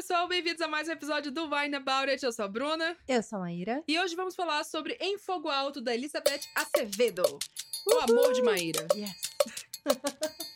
pessoal, bem-vindos a mais um episódio do Wine About It. Eu sou a Bruna. Eu sou a Maíra. E hoje vamos falar sobre Em Fogo Alto, da Elizabeth Acevedo. O amor de Maíra. Yes.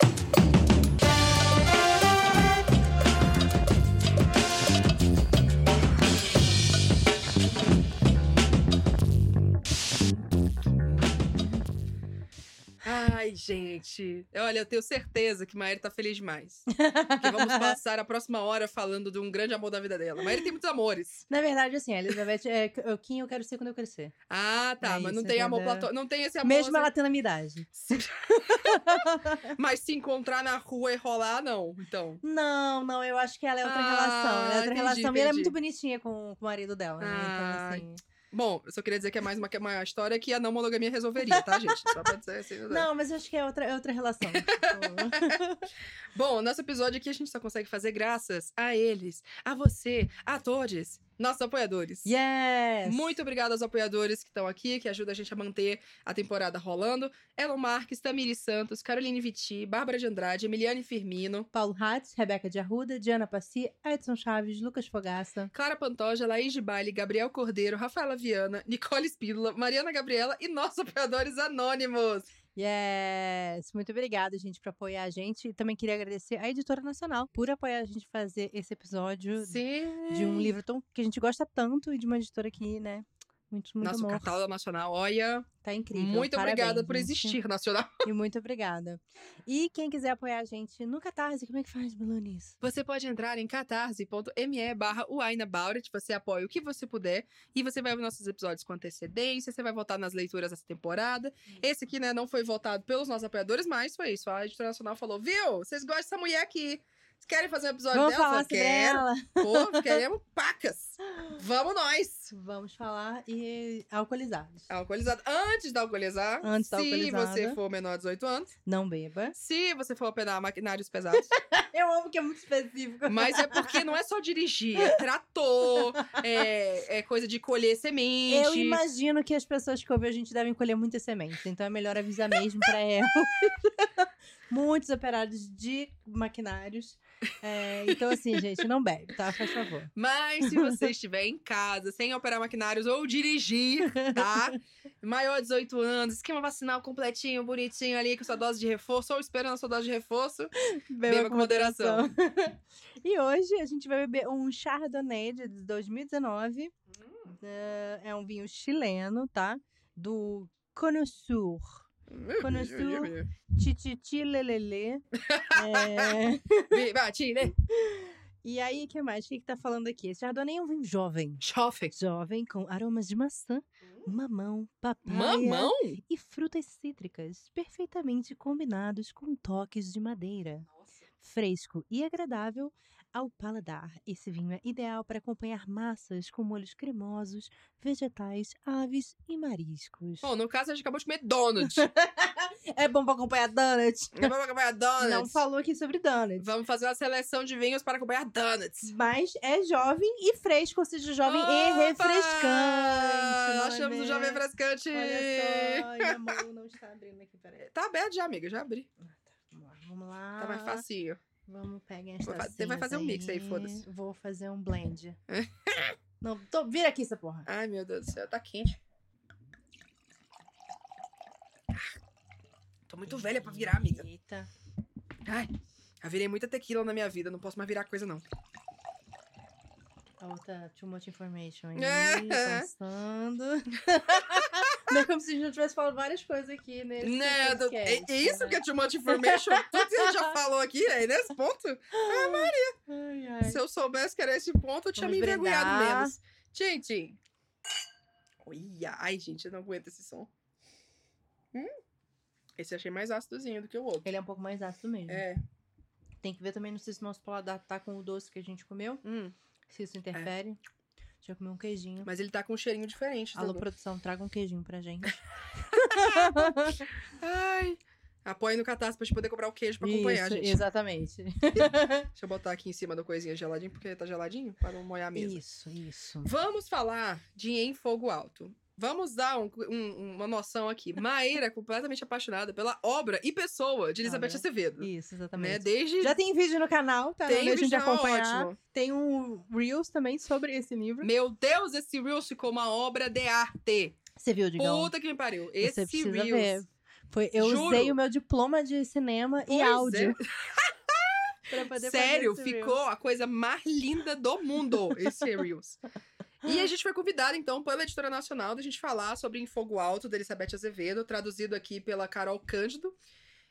Ai, gente. Olha, eu tenho certeza que Maíra tá feliz demais. Porque vamos passar a próxima hora falando de um grande amor da vida dela. Maíra tem muitos amores. Na verdade, assim, a Elizabeth é quem eu quero ser quando eu crescer. Ah, tá. É mas não isso, tem amor platônico. Não tem esse amor. Mesmo assim- ela tendo a minha idade. Mas se encontrar na rua e rolar, não. Então. Não, não, eu acho que ela é outra Ah, relação. Ela é outra entendi, relação. E ela é entendi. muito bonitinha com, com o marido dela, né? Ah, Então, assim. Bom, eu só queria dizer que é mais uma, uma história que a não monogamia resolveria, tá, gente? Só pra dizer assim. né? Não, mas eu acho que é outra, é outra relação. Bom, nosso episódio aqui a gente só consegue fazer graças a eles, a você, a todos, nossos apoiadores. yes! Muito obrigada aos apoiadores que estão aqui, que ajudam a gente a manter a temporada rolando. Elon Marques, Tamiri Santos, Caroline Viti, Bárbara de Andrade, Emiliane Firmino, Paulo Hatz, Rebeca de Arruda, Diana Passi, Edson Chaves, Lucas Fogaça. Clara Pantoja, Laís de Baile, Gabriel Cordeiro, Rafaela Viana, Nicole Espídola, Mariana Gabriela e nossos apoiadores anônimos. Yes! Muito obrigada, gente, por apoiar a gente. E também queria agradecer à Editora Nacional por apoiar a gente a fazer esse episódio Sim. de um livro tão, que a gente gosta tanto e de uma editora que, né? Muito, muito Nosso amor. catálogo nacional, olha, Tá incrível. muito Parabéns, obrigada por gente. existir, nacional. E muito obrigada. E quem quiser apoiar a gente no Catarse, como é que faz, Belonis? Você pode entrar em catarse.me barra você apoia o que você puder e você vai ouvir nossos episódios com antecedência, você vai votar nas leituras dessa temporada. Esse aqui, né, não foi votado pelos nossos apoiadores, mas foi isso. A editora nacional falou, viu, vocês gostam dessa mulher aqui. Querem fazer um episódio Vamos dela? Falar Quero. Pô, queremos pacas. Vamos nós. Vamos falar e alcoolizados. Alcoolizado. Antes da alcoolizar, Antes da se alcoolizada. você for menor de 18 anos, Não beba. se você for operar maquinários pesados, Eu amo que é muito específico. Mas é porque não é só dirigir, é trator, é, é coisa de colher semente. Eu imagino que as pessoas que ouvem a gente devem colher muitas sementes, então é melhor avisar mesmo pra elas. Muitos operários de maquinários. É, então, assim, gente, não bebe, tá? Faz favor. Mas se você estiver em casa, sem operar maquinários ou dirigir, tá? Maior de 18 anos, esquema vacinal completinho, bonitinho ali, com sua dose de reforço, ou esperando a sua dose de reforço. Beba com moderação. e hoje a gente vai beber um Chardonnay de 2019. É, é um vinho chileno, tá? Do Connoisseur. Connoisseur. Tititi Lelele. É... Viva Chile! E aí, o que mais? O que, que tá falando aqui? Esse Chardonnay é um vinho jovem. Jovem. Jovem, com aromas de maçã, mamão, papaia Mamão? e frutas cítricas, perfeitamente combinados com toques de madeira. Fresco e agradável ao paladar. Esse vinho é ideal para acompanhar massas com molhos cremosos, vegetais, aves e mariscos. Bom, no caso, a gente acabou de comer donut. É bom para acompanhar donuts. Vamos acompanhar donuts. Não falou aqui sobre donuts. Vamos fazer uma seleção de vinhos para acompanhar donuts. Mas é jovem e fresco, ou seja, jovem e Opa! refrescante. Nós não é chamamos o jovem refrescante. Olha só, e a mão não está abrindo aqui, peraí. Tá aberto já, amiga. Já abri. Vamos lá, vamos lá. Tá mais facinho. Vamos pegar Vai fa- você vai fazer um mix aí, foda-se. Vou fazer um blend. não, tô, vira aqui essa porra. Ai, meu Deus do céu. Tá quente. Tô muito velha pra virar, amiga. Eita. Ai, já virei muita tequila na minha vida. Não posso mais virar coisa, não. A outra, too much information aí, É. passando. É como se a gente tivesse falado várias coisas aqui nesse Né, do- é, é isso né? que é too much information? Tudo que a gente já falou aqui, é nesse ponto. Ai, ai. Se eu soubesse que era esse ponto, eu tinha Vamos me envergonhado brindar. menos. Gente. Olha, ai, gente, eu não aguento esse som. Hum, esse eu achei mais ácidozinho do que o outro. Ele é um pouco mais ácido mesmo. É. Tem que ver também, não sei se o nosso paladar tá com o doce que a gente comeu. hum, Se isso interfere. Deixa eu comer um queijinho. mas ele tá com um cheirinho diferente. Alô, produção, traga um queijinho pra gente. Ai. Apoie no Catarse pra gente poder comprar o queijo pra acompanhar, Isso, gente. exatamente. Deixa eu botar aqui em cima da coisinha geladinho, porque tá geladinho, pra não molhar a mesa. Isso, isso. Vamos falar de Em Fogo Alto. Vamos dar um- um- uma noção aqui. Maíra é completamente apaixonada pela obra e pessoa de Elizabeth Olha, Acevedo. Isso, Né? exatamente. Desde. Já tem vídeo no canal, tá? tem de vídeo, tá acompanhar. ótimo. Tem um Reels também sobre esse livro. Meu Deus, esse Reels ficou uma obra de arte. Você viu, Digão? Puta que me pariu. Você Esse Reels. ver. Foi, eu Juro. usei o meu diploma de cinema e Pois é. áudio. pra poder fazer Sério, esse Reels. ficou a coisa mais linda do mundo, esse Reels. E a gente foi convidada, então, pela editora nacional, da gente falar sobre Em Fogo Alto, da Elizabeth Azevedo, traduzido aqui pela Carol Cândido.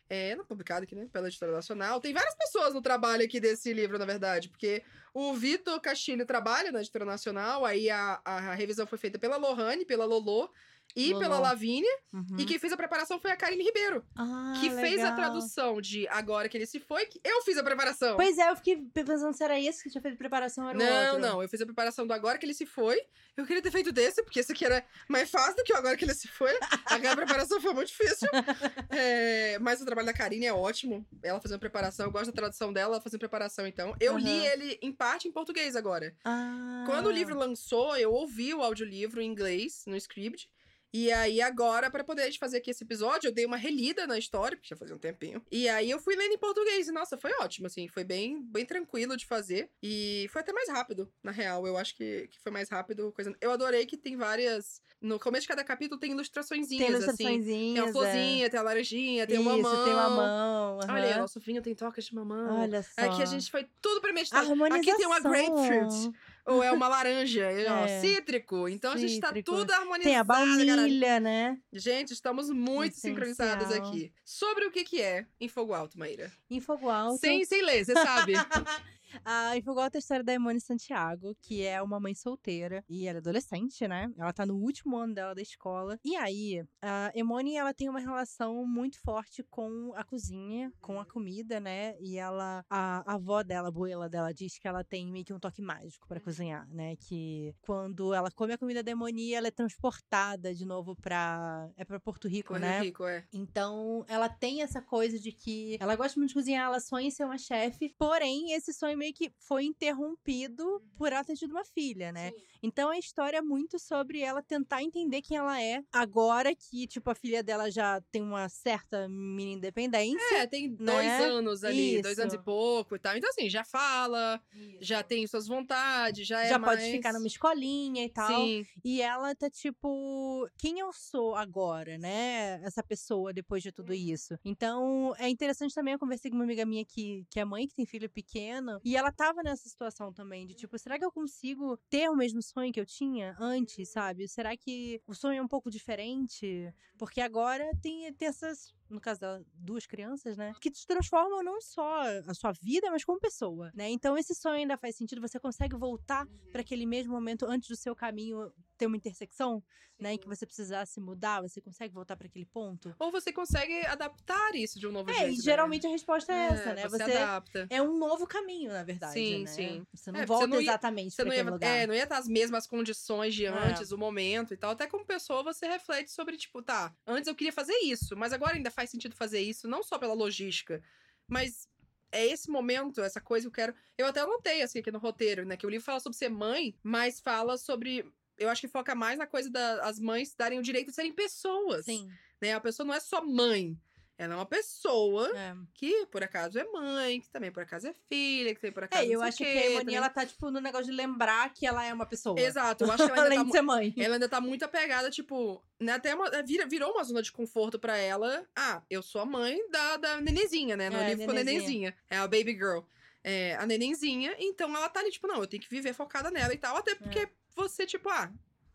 É, publicado aqui, né? Pela editora nacional. Tem várias pessoas no trabalho aqui desse livro, na verdade, porque o Vitor Castilho trabalha na editora nacional, aí a, a revisão foi feita pela Lohane, pela Lolo e Lolo. pela Lavínia, Uhum. e quem fez a preparação foi a Karine Ribeiro, Ah, que fez a legal. tradução de Agora que ele se foi, que eu fiz a preparação. Pois é, eu fiquei pensando se era esse que tinha feito preparação, era Não, outro. não, eu fiz a preparação do agora que ele se foi. Eu queria ter feito desse, porque esse aqui era mais fácil do que o agora que ele se foi. A preparação foi muito difícil. É, mas o trabalho da Karine é ótimo. Ela fazendo preparação, eu gosto da tradução dela, ela fazendo preparação, então. Eu li Aham. ele em parte em português agora. Ah. Quando o livro lançou, eu ouvi o audiolivro em inglês, no script. E aí, agora, pra poder fazer aqui esse episódio, eu dei uma relida na história, porque já fazia um tempinho. E aí, eu fui lendo em português. E, nossa, foi ótimo, assim. Foi bem, bem tranquilo de fazer. E foi até mais rápido, na real. Eu acho que, que foi mais rápido. Coisa... Eu adorei que tem várias... No começo de cada capítulo tem ilustraçõezinhas, Tem assim. ilustraçõezinhas. Tem uma é. florzinha, tem a laranjinha, tem Isso, mamão. tem uma mão. Olha aí, aham. nosso vinho tem tocas de mamão. Olha só. Aqui a gente foi tudo premeditado. Aqui tem uma grapefruit. Ou é uma laranja, ó, É. cítrico. Então a gente tá Cítrico. tudo harmonizado, Tem a galera. baunilha, né? Gente, estamos muito Essencial. sincronizadas aqui. Sobre o que que é em Fogo Alto, Maíra? Em fogo alto. Sem, sem ler, você sabe. A Infogold é a história da Emone Santiago, que é uma mãe solteira e ela é adolescente, né? Ela tá no último ano dela da escola. E aí, a Emone, ela tem uma relação muito forte com a cozinha, com a comida, né? E ela, a, a avó dela, a abuela dela, diz que ela tem meio que um toque mágico pra cozinhar, né? Que quando ela come a comida da Emone, ela é transportada de novo pra. É pra Porto Rico, Porto né? Rico, é. Então, ela tem essa coisa de que ela gosta muito de cozinhar, ela sonha em ser uma chefe, porém, esse sonho meio que foi interrompido por ela ter tido uma filha, né? Então, a história é muito sobre ela tentar entender quem ela é agora que, tipo, a filha dela já tem uma certa mini independência. É, tem dois Né? anos ali, dois Isso. anos e pouco e tal. Então, assim, já fala, já tem suas vontades, já é já mais... pode ficar numa escolinha e tal. Sim, E ela tá tipo, quem eu sou agora, né? Essa pessoa depois de tudo isso. Então, é interessante também, eu conversei com uma amiga minha que, que é mãe, que tem filho pequeno, e ela tava nessa situação também, de tipo, será que eu consigo ter o mesmo sonho que eu tinha antes, sabe? Será que o sonho é um pouco diferente? Porque agora tem, tem essas, no caso dela, duas crianças, né? Que te transformam não só a sua vida, mas como pessoa, né? Então, esse sonho ainda faz sentido, você consegue voltar para aquele mesmo momento antes do seu caminho ter uma intersecção, né, em que você precisasse mudar, você consegue voltar para aquele ponto? Ou você consegue adaptar isso de um novo É, jeito. e né? geralmente a resposta é, essa, né? Você, Você adapta. é um novo caminho, na verdade, Sim, né? sim. Você não É, você volta não ia- exatamente Você para não ia, aquele lugar. é, não ia estar as mesmas condições de É. antes, o momento e tal. Até como pessoa, você reflete sobre, tipo, tá, antes eu queria fazer isso, mas agora ainda faz sentido fazer isso, não só pela logística, mas é esse momento, essa coisa que eu quero. Eu até anotei, assim, aqui no roteiro, né? Que o livro fala sobre ser mãe, mas fala sobre. Eu acho que foca mais na coisa das mães darem o direito de serem pessoas. Sim. Né? A pessoa não é só mãe. Ela é uma pessoa É. que, por acaso, é mãe, que também, por acaso, é filha, que também, por acaso. É, eu acho que quê, a também- ela tá, tipo, no negócio de lembrar que ela é uma pessoa. Exato, eu acho que ela ainda Além tá de ser mãe. ela ainda tá muito apegada, tipo, né, até uma, vira, virou uma zona de conforto pra ela. Ah, eu sou a mãe da, da nenenzinha, né? No É, livro ficou nenenzinha. nenenzinha. É a baby girl. É, a nenenzinha, então ela tá ali, tipo, não, eu tenho que viver focada nela e tal. Até porque É. você, tipo, ah,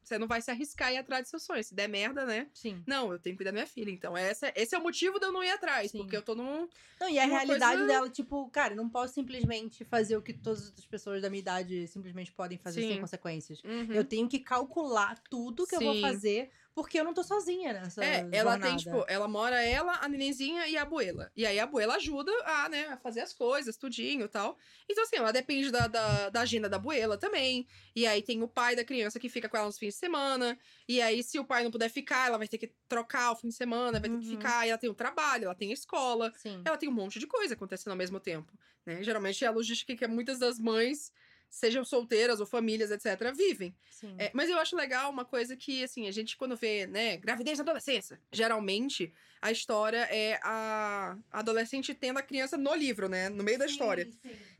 você não vai se arriscar e ir atrás dos seus sonhos. Se der merda, né? Sim. Não, eu tenho que cuidar da minha filha. Então, essa, esse é o motivo de eu não ir atrás. Sim. Porque eu tô num. Não, e a realidade coisa- dela, tipo, cara, eu não posso simplesmente fazer o que todas as pessoas da minha idade simplesmente podem fazer sem Sim. consequências. Uhum. Eu tenho que calcular tudo que eu vou Sim. fazer, porque eu não tô sozinha nessa É, ela jornada. tem, tipo, ela mora ela, a nenenzinha e a abuela. E aí a abuela ajuda a, né, a fazer as coisas, tudinho e tal. Então, assim, ela depende da, da, da agenda da abuela também. E aí tem o pai da criança que fica com ela nos fins de semana. E aí, se o pai não puder ficar, ela vai ter que trocar o fim de semana, vai ter que Uhum. ficar. E ela tem o trabalho, ela tem a escola. Sim. Ela tem um monte de coisa acontecendo ao mesmo tempo. Né? Geralmente é a logística que muitas das mães sejam solteiras ou famílias, etc., vivem. Sim. É, mas eu acho legal uma coisa que, assim, a gente quando vê, né, gravidez na adolescência, geralmente a história é a adolescente tendo a criança no livro, né, no meio da história.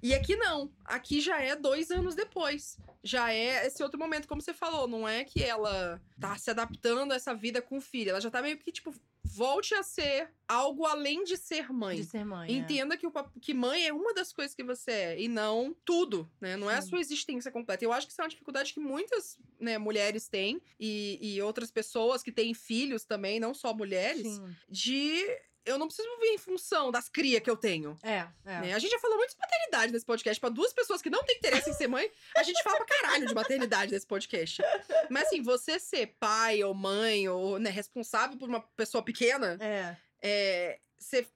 E aqui não. Aqui já é dois anos depois. Já é esse outro momento, como você falou. Não é que ela tá se adaptando a essa vida com o filho. Ela já tá meio que, tipo, volte a ser algo além de ser mãe. De ser mãe. é. Entenda que, o, que mãe é uma das coisas que você é, e não tudo, né? Não é a Sim. sua existência completa. Eu acho que isso é uma dificuldade que muitas né, mulheres têm, e, e outras pessoas que têm filhos também, não só mulheres, Sim. de. Eu não preciso viver em função das crias que eu tenho. É, é. né? A gente já falou muito de maternidade nesse podcast. Pra duas pessoas que não têm interesse em ser mãe, a gente fala pra caralho de maternidade nesse podcast. Mas assim, você ser pai ou mãe, ou né, responsável por uma pessoa pequena, É. é, você,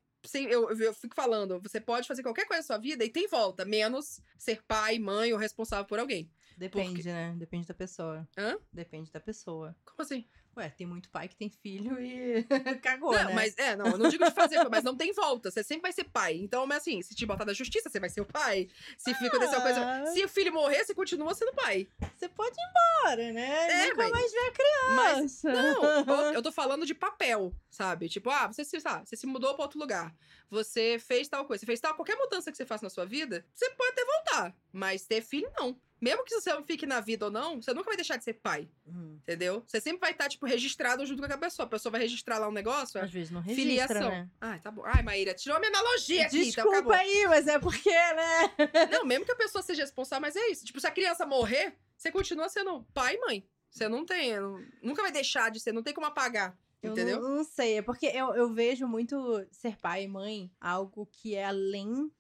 eu, eu- fico falando, você pode fazer qualquer coisa na sua vida e tem volta, menos ser pai, mãe ou responsável por alguém. Depende, né? Depende da pessoa. Hã? Depende da pessoa. Como assim? Ué, tem muito pai que tem filho e cagou, não, né? mas é, não, eu não digo de fazer, mas não tem volta. Você sempre vai ser pai. Então, mas assim, se te botar na justiça, você vai ser o pai. Se fica acontecer uma coisa. Ah. Se o filho morrer, você continua sendo pai. Você pode ir embora, né? É, Nunca mas- mais ver a criança. Mas não, eu- eu tô falando de papel, sabe? Tipo, ah, você se, sabe, você se mudou pra outro lugar. Você fez tal coisa. Você fez tal. Qualquer mudança que você faça na sua vida, você pode até voltar. Mas ter filho, não. Mesmo que você fique na vida ou não, você nunca vai deixar de ser pai. Hum, Entendeu? Você sempre vai estar, tipo, registrado junto com aquela pessoa. A pessoa vai registrar lá um negócio. Às vezes não registra, Filiação. né? Ai, tá bom. Ai, Maíra, tirou a minha analogia aqui, então. Desculpa aí, mas é porque, né? Não, mesmo que a pessoa seja responsável, mas é isso. Tipo, se a criança morrer, você continua sendo pai e mãe. Você não tem. nunca vai deixar de ser, não tem como apagar. Eu Entendeu? Não, não sei, é porque eu, eu vejo muito ser pai e mãe algo que é além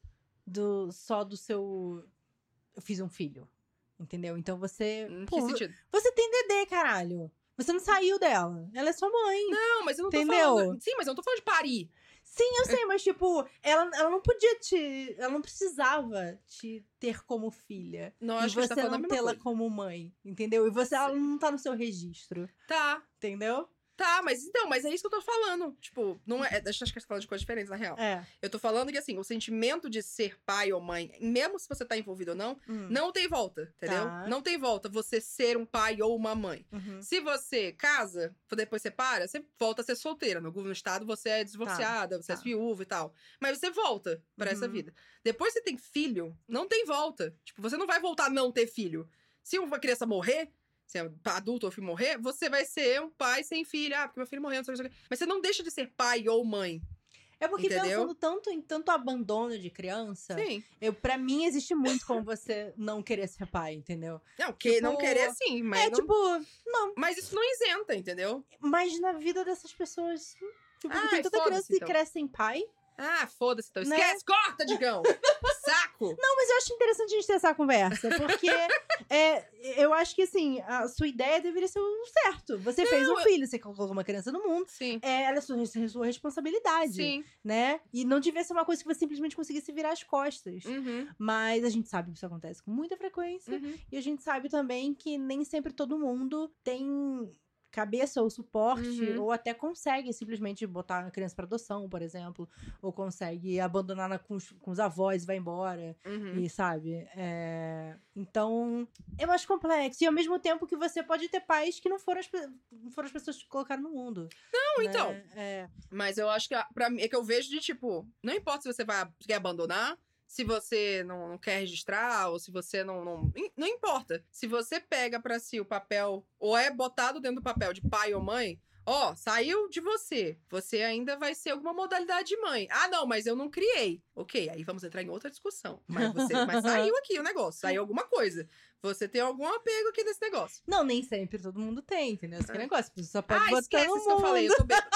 do só do seu. Eu fiz um filho. Entendeu? Então você. Em pô, que você tem Dedê, caralho. Você não saiu dela. Ela é sua mãe. Não, mas eu não tô Entendeu? falando. Sim, mas eu não tô falando de parir. Sim, eu sei, mas tipo, ela, ela não podia te. Ela não precisava te ter como filha. Não, e acho que a gente você tá falando a não tê-la como mãe. Entendeu? E você ela não tá no seu registro. Tá, Entendeu? Tá, mas então, mas é isso que eu tô falando. Tipo, não é. Acho que a gente tá falando de coisas diferentes, na real. É. Eu tô falando que, assim, o sentimento de ser pai ou mãe, mesmo se você tá envolvido ou não, Hum. não tem volta, entendeu? Tá. Não tem volta você ser um pai ou uma mãe. Uhum. Se você casa, depois separa, você volta a ser solteira. No estado, você é divorciada, você tá. é viúva e tal. Mas você volta pra essa Uhum. vida. Depois você tem filho, não tem volta. Tipo, você não vai voltar a não ter filho. Se uma criança morrer, se é adulto ou filho morrer, você vai ser um pai sem filho. Ah, porque meu filho morreu, não sei o que, não que. Mas você não deixa de ser pai ou mãe. É porque Entendeu? pensando tanto em tanto abandono de criança, Sim. eu, pra mim existe muito como você não querer ser pai, entendeu? Não, que, não Tipo, querer sim, mas, é não- tipo, não, mas isso não isenta, entendeu? mas na vida dessas pessoas. Tipo, Ai, tem tanta criança que então. cresce sem pai. Ah, foda-se, então. Né? Esquece, corta, Digão! Saco! Não, mas eu acho interessante a gente ter essa conversa, porque é, eu acho que assim, a sua ideia deveria ser o certo. Você fez um eu- filho, você colocou uma criança no mundo. Sim. É, ela é sua, sua responsabilidade, Sim. né? E não devia ser uma coisa que você simplesmente conseguisse virar as costas. Uhum. Mas a gente sabe que isso acontece com muita frequência. Uhum. E a gente sabe também que nem sempre todo mundo tem cabeça ou suporte, Uhum. ou até consegue simplesmente botar a criança para adoção, por exemplo, ou consegue abandonar na- com, os, com os avós e vai embora, Uhum. e sabe? É, Então, é mais complexo. E ao mesmo tempo que você pode ter pais que não foram as, não foram as pessoas que colocaram no mundo. Não, né? então. É, Mas eu acho que a- pra mim é que eu vejo de tipo, não importa se você vai quer abandonar, se você não, não quer registrar, ou se você não, não. Não importa. Se você pega pra si o papel, ou é botado dentro do papel de pai ou mãe, ó, saiu de você. Você ainda vai ser alguma modalidade de mãe. Ah, não, mas eu não criei. Ok, aí vamos entrar em outra discussão. Mas, você, mas saiu aqui o negócio, saiu alguma coisa. Você tem algum apego aqui nesse negócio. Não, nem sempre todo mundo tem, entendeu? Esse É. negócio. Pessoa só pode ah, botar esquece no isso que eu falei, mundo. eu tô bêbada.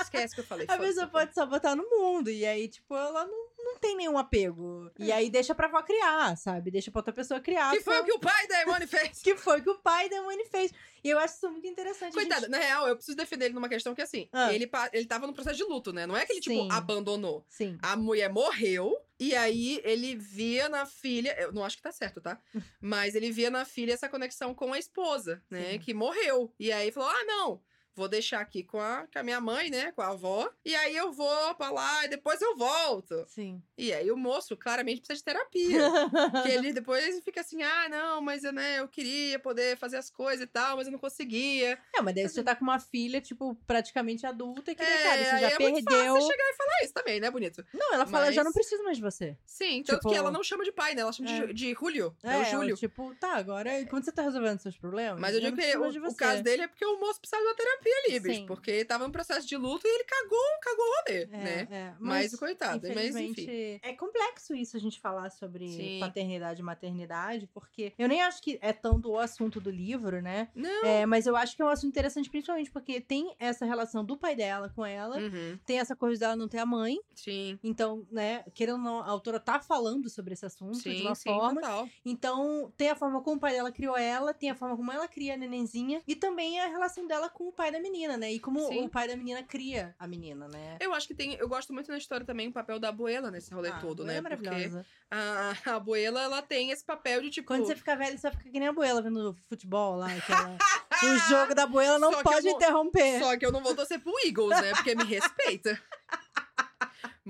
Esquece que eu falei. A pessoa pode só botar no mundo. E aí, tipo, ela não, não tem nenhum apego. E aí deixa pra avó criar, sabe? Deixa pra outra pessoa criar. É. Que foi o que o pai da Emone fez. que foi o que o pai da Mani fez. E eu acho isso muito interessante. Coitado, gente- na real, eu preciso defender ele numa questão que, assim, Ah. ele, ele tava no processo de luto, né? Não é que ele, tipo, Sim. abandonou. Sim. A mulher morreu, e aí ele via na filha. Eu não acho que tá certo, tá? Mas ele via na filha essa conexão com a esposa, né? Sim. Que morreu. E aí falou: ah, não. Vou deixar aqui com a, com a minha mãe, né? Com a avó. E aí eu vou pra lá e depois eu volto. Sim. E aí o moço claramente precisa de terapia. que ele depois fica assim, ah, não, mas eu, né, eu queria poder fazer as coisas e tal, mas eu não conseguia. É, mas daí você tá com uma filha, tipo, praticamente adulta, que, É, cara, você já é muito perdeu. fácil chegar e falar isso também, né, bonito? Não, ela fala, já Mas- não preciso mais de você. Sim, tanto Tipo- que ela não chama de pai, né? Ela chama É. de, de Julio. É, É, o Júlio. tipo, tá, agora, quando você tá resolvendo seus problemas, Mas eu já digo que o, o caso dele é porque o moço precisava de uma terapia bicho. Sim. Porque tava em processo de luto e ele cagou, cagou o rolê, É, né? é, Mas o coitado, mas enfim. É complexo isso a gente falar sobre Sim. paternidade e maternidade, porque eu nem acho que é tanto o assunto do livro, né? Não. É, mas eu acho que é um assunto interessante, principalmente porque tem essa relação do pai dela com ela, Uhum, tem essa coisa dela não ter a mãe. Sim. Então, né, querendo ou não, a autora tá falando sobre esse assunto de Sim, uma sim, forma. total. Então, tem a forma como o pai dela criou ela, tem a forma como ela cria a nenenzinha, e também a relação dela com o pai da menina, né? E como Sim. o pai da menina cria a menina, né? Eu acho que tem. Eu gosto muito na história também o papel da abuela nesse rolê Ah, todo, né? É Porque maravilhosa. a, a abuela, ela tem esse papel de tipo. Quando você ficar velho, você vai ficar que nem a abuela vendo futebol lá. Aquela... o jogo da abuela não Só pode eu interromper. Só que eu não vou torcer pro Eagles, né? Porque me respeita.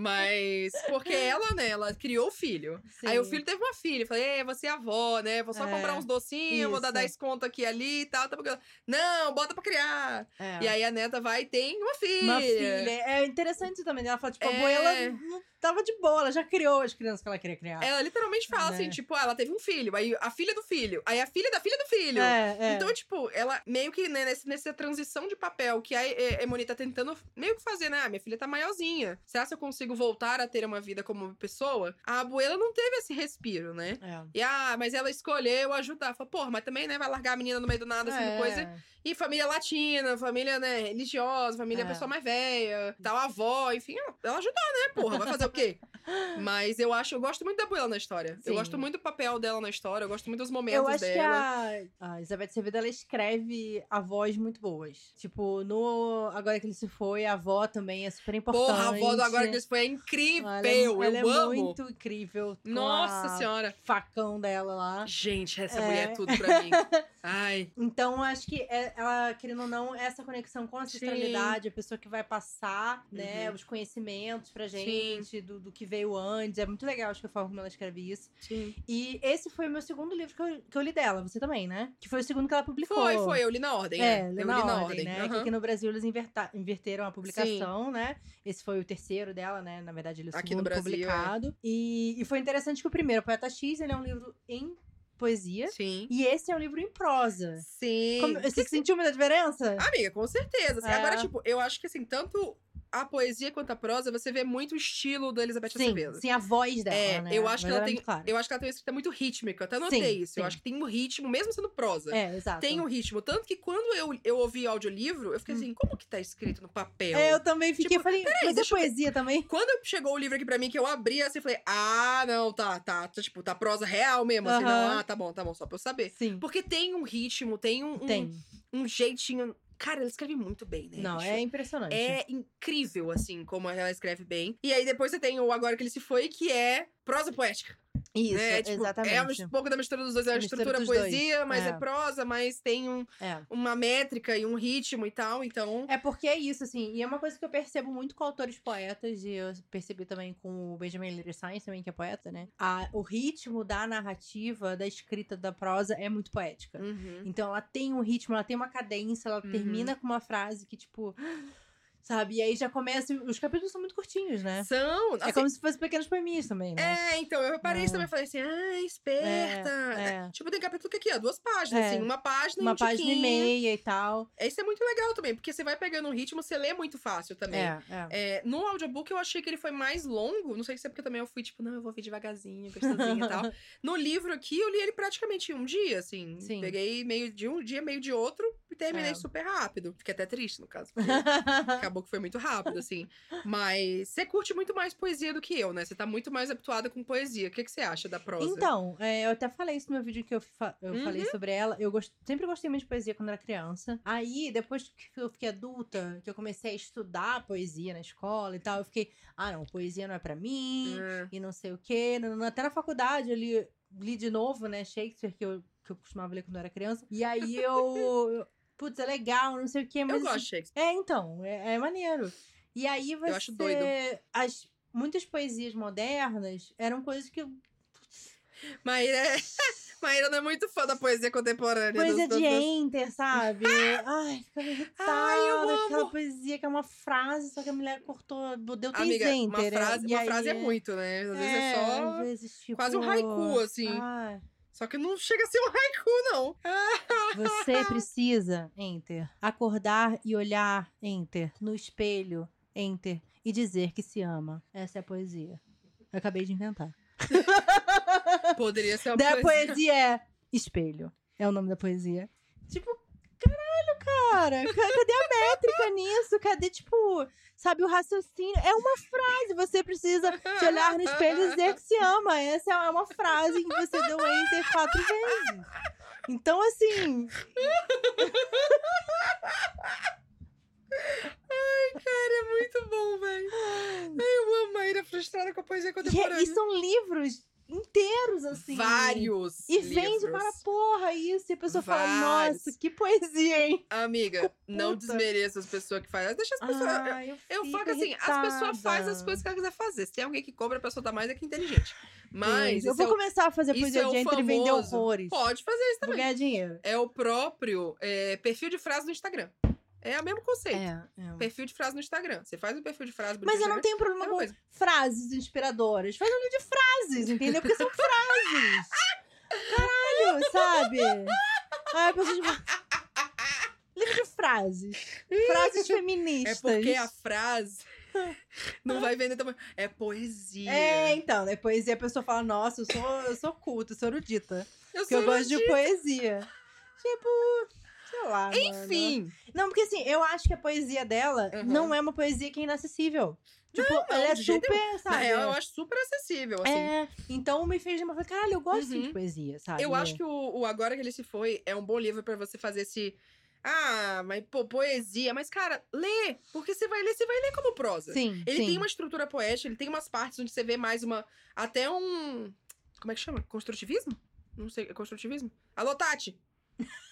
Mas, porque ela, né, ela criou o filho. Aí o Sim. filho teve uma filha. Eu Falei, é, você é avó, né? Vou só É, comprar uns docinhos, vou dar isso. 10 conto aqui e ali e tal. tá porque Não, bota pra criar. É. E aí a neta vai e tem uma filha. Uma filha. É interessante também. Ela fala, tipo, a É. abuela não tava de boa, ela já criou as crianças que ela queria criar. Ela literalmente fala Né? assim, tipo, ah, ela teve um filho, aí a filha do filho, aí a filha da filha do filho. É, é. Então, tipo, ela meio que né, nesse, nessa transição de papel que a Emoni tá tentando meio que fazer, né? Ah, minha filha tá maiorzinha. Será que eu consigo voltar a ter uma vida como pessoa? A abuela não teve esse respiro, né? É. E, ah, mas ela escolheu ajudar. Fala, porra, mas também, né, vai largar a menina no meio do nada, assim, É. coisa. E família latina, família, né, religiosa, família É. pessoa mais velha, tal, avó, enfim, ela- ajudar, né, porra, vai fazer o quê? Mas eu acho, eu gosto muito da abuela na história. Sim. Eu gosto muito do papel dela na história, eu gosto muito dos momentos Eu acho que dela. a, a Elizabeth Acevedo, ela escreve a voz muito boas. Tipo, no Agora que ele se foi, a avó também é super importante. Porra, a avó do Agora que isso foi incrível, Ela é, eu ela é amo. muito incrível. Nossa senhora. facão dela lá. Gente, essa É. mulher é tudo pra mim. Ai, Então, acho que é- ela, querendo ou não, essa conexão com a ancestralidade, a pessoa que vai passar, né, Uhum. os conhecimentos pra gente, do, do que veio antes. É muito legal, acho que a forma como ela escreve isso. sim. E esse foi o meu segundo livro que eu, que eu li dela, você também, né? Que foi o segundo que ela publicou. Foi, foi, eu li na ordem, É, né? Eu li na ordem, ordem. né? Que aham. aqui no Brasil eles inverta- inverteram a publicação, né? Esse foi o terceiro dela, né? Na verdade, ele é o Aqui no Brasil, é. publicado. E, e foi interessante que o primeiro, Poeta X, ele é um livro em poesia. Sim. E esse é um livro em prosa. Sim. Como- você sentiu muita diferença? Amiga, com certeza. assim. É. Agora, tipo, eu acho que assim, tanto a poesia quanto a prosa, você vê muito o estilo da Elizabeth sim, Acevedo. sim, a voz dela, É, né? eu acho que ela é tem- clara. Eu acho que ela tem uma escrita muito rítmica. Eu até notei Sim, isso. sim. Eu acho que tem um ritmo, mesmo sendo prosa. É, exato. Tem um ritmo. Tanto que quando eu, eu ouvi audiolivro, eu fiquei Hum. assim, como que tá escrito no papel? É, eu também fiquei, Tipo, eu falei, mas é eu poesia também? Quando chegou o livro aqui pra mim, que eu abri assim, eu falei, ah, não, tá, tá, tá, tipo, tá prosa real mesmo, assim, Aham. não, ah, tá bom, tá bom, só pra eu saber. Sim, Porque tem um ritmo, tem um, um, tem. um jeitinho. Cara, ela escreve muito bem, né? Não, bicho? é impressionante. É incrível, assim, como ela escreve bem. E aí depois você tem o Agora que ele se foi, que é prosa poética. Isso, né? Tipo, exatamente. É um pouco da mistura dos dois. É A a estrutura poesia, dois, mas é. é. prosa, mas tem um, É. uma métrica e um ritmo e tal. Então. É porque é isso, assim, e é uma coisa que eu percebo muito com autores poetas, e eu percebi também com o Benjamin Lira Sainz, também, que é poeta, né? A, o ritmo da narrativa, da escrita da prosa é muito poética. Uhum. Então ela tem um ritmo, ela tem uma cadência, ela Uhum. termina com uma frase que, tipo. Sabe? E aí já começa. Os capítulos são muito curtinhos, né? São. é assim, como se fossem pequenos poeminhas também, né? É, então, eu reparei isso Ah. também. Falei assim, ah, esperta. é. Tipo, tem capítulo que aqui, ó, duas páginas, É. assim, uma página Uma e um página e tiquinho. meia e tal. Isso é muito legal também, porque você vai pegando um ritmo, você lê muito fácil também. É, é. É, no audiobook eu achei que ele foi mais longo. Não sei se é porque também eu fui, tipo, não, eu vou ouvir devagarzinho, gostosinho e tal. No livro aqui, eu li ele praticamente um dia, assim. Sim. Peguei meio de um dia, meio de outro e terminei É. super rápido. Fiquei até triste, no caso. porque acabou que foi muito rápido, assim. Mas você curte muito mais poesia do que eu, né? Você tá muito mais habituada com poesia. O que, que você acha da prosa? Então, é, eu até falei isso no meu vídeo que eu, fa- eu Uhum. falei sobre ela. Eu gost- sempre gostei muito de poesia quando era criança. Aí, depois que eu fiquei adulta, que eu comecei a estudar poesia na escola e tal, eu fiquei, ah, não, poesia não é pra mim, Ah, e não sei o quê. Até na faculdade eu li, li de novo, né, Shakespeare, que eu, que eu costumava ler quando eu era criança. E aí eu. Eu- putz, é legal, não sei o quê, mas. Eu gosto de Shakespeare. É, então, é, é maneiro. E aí você. acho doido. As, muitas poesias modernas eram coisas que. Maíra, é... Maíra não é muito fã da poesia contemporânea. Poesia dos- de enter, sabe? Ai, ficava irritada. Ai, eu Aquela amo. poesia que é uma frase, só que a mulher cortou, deu três Amiga, enter. uma frase, e uma frase é muito, né? Às vezes é, às só. vezes, tipo, quase um haiku, assim. ai, Só que não chega a ser um haiku, não. Você precisa, enter, acordar e olhar, enter, no espelho, enter, e dizer que se ama. Essa é a poesia. Eu acabei de inventar. Poderia ser uma Daí a poesia. poesia é espelho. É o nome da poesia. Tipo, caralho, cara. ca- Cadê a métrica nisso? Cadê, tipo, sabe, o raciocínio? É uma frase. Você precisa se olhar no espelho e dizer que se ama. Essa é uma frase que você deu enter quatro vezes. Então, assim, Cara, é muito bom, velho. Eu amo Maíra frustrada com a poesia e, contemporânea. e são livros inteiros, assim. Vários. E vende livros. para porra isso. E a pessoa fala, Vários. nossa, que poesia, hein? Amiga, não desmereça as pessoas que fazem. Deixa as pessoas. Ah, eu, Eu falo que assim, as pessoas fazem as coisas que ela quiser fazer. Se tem alguém que cobra, a pessoa tá mais é que inteligente. Mas. eu vou é o- começar a fazer poesia é de entre e vender famoso. horrores. Pode fazer isso Vou também. ganhar dinheiro. É o próprio é, perfil de frase no Instagram. É o mesmo conceito. É, Perfil de frase no Instagram. Você faz um perfil de frase Mas eu não tenho problema é com coisa. frases inspiradoras. Faz um livro de frases, entendeu? Porque são frases. Caralho, sabe? Ai, a pessoa tipo... Livro de frases. Frases É feministas. porque a frase não vai vender também. É poesia. É, então, né? Poesia, a pessoa fala, nossa, eu sou, eu sou culta, eu sou erudita. eu Porque eu sou gosto de poesia. Tipo, sei lá, mano. Enfim. Não, porque assim, eu acho que a poesia dela Uhum. não é uma poesia que é inacessível. Tipo, não, ela é super, sabe? Na real, eu acho super acessível, assim. É, então me fez falei, caralho, eu gosto Uhum. de poesia, sabe? Eu acho que o, o Agora que ele se foi é um bom livro pra você fazer esse. Ah, mas pô, poesia. Mas, cara, lê. Porque você vai ler, você vai ler como prosa. Sim, Ele sim. tem uma estrutura poética, ele tem umas partes onde você vê mais uma. Até um. Como é que chama? Construtivismo? Não sei, é construtivismo? Alô, Tati!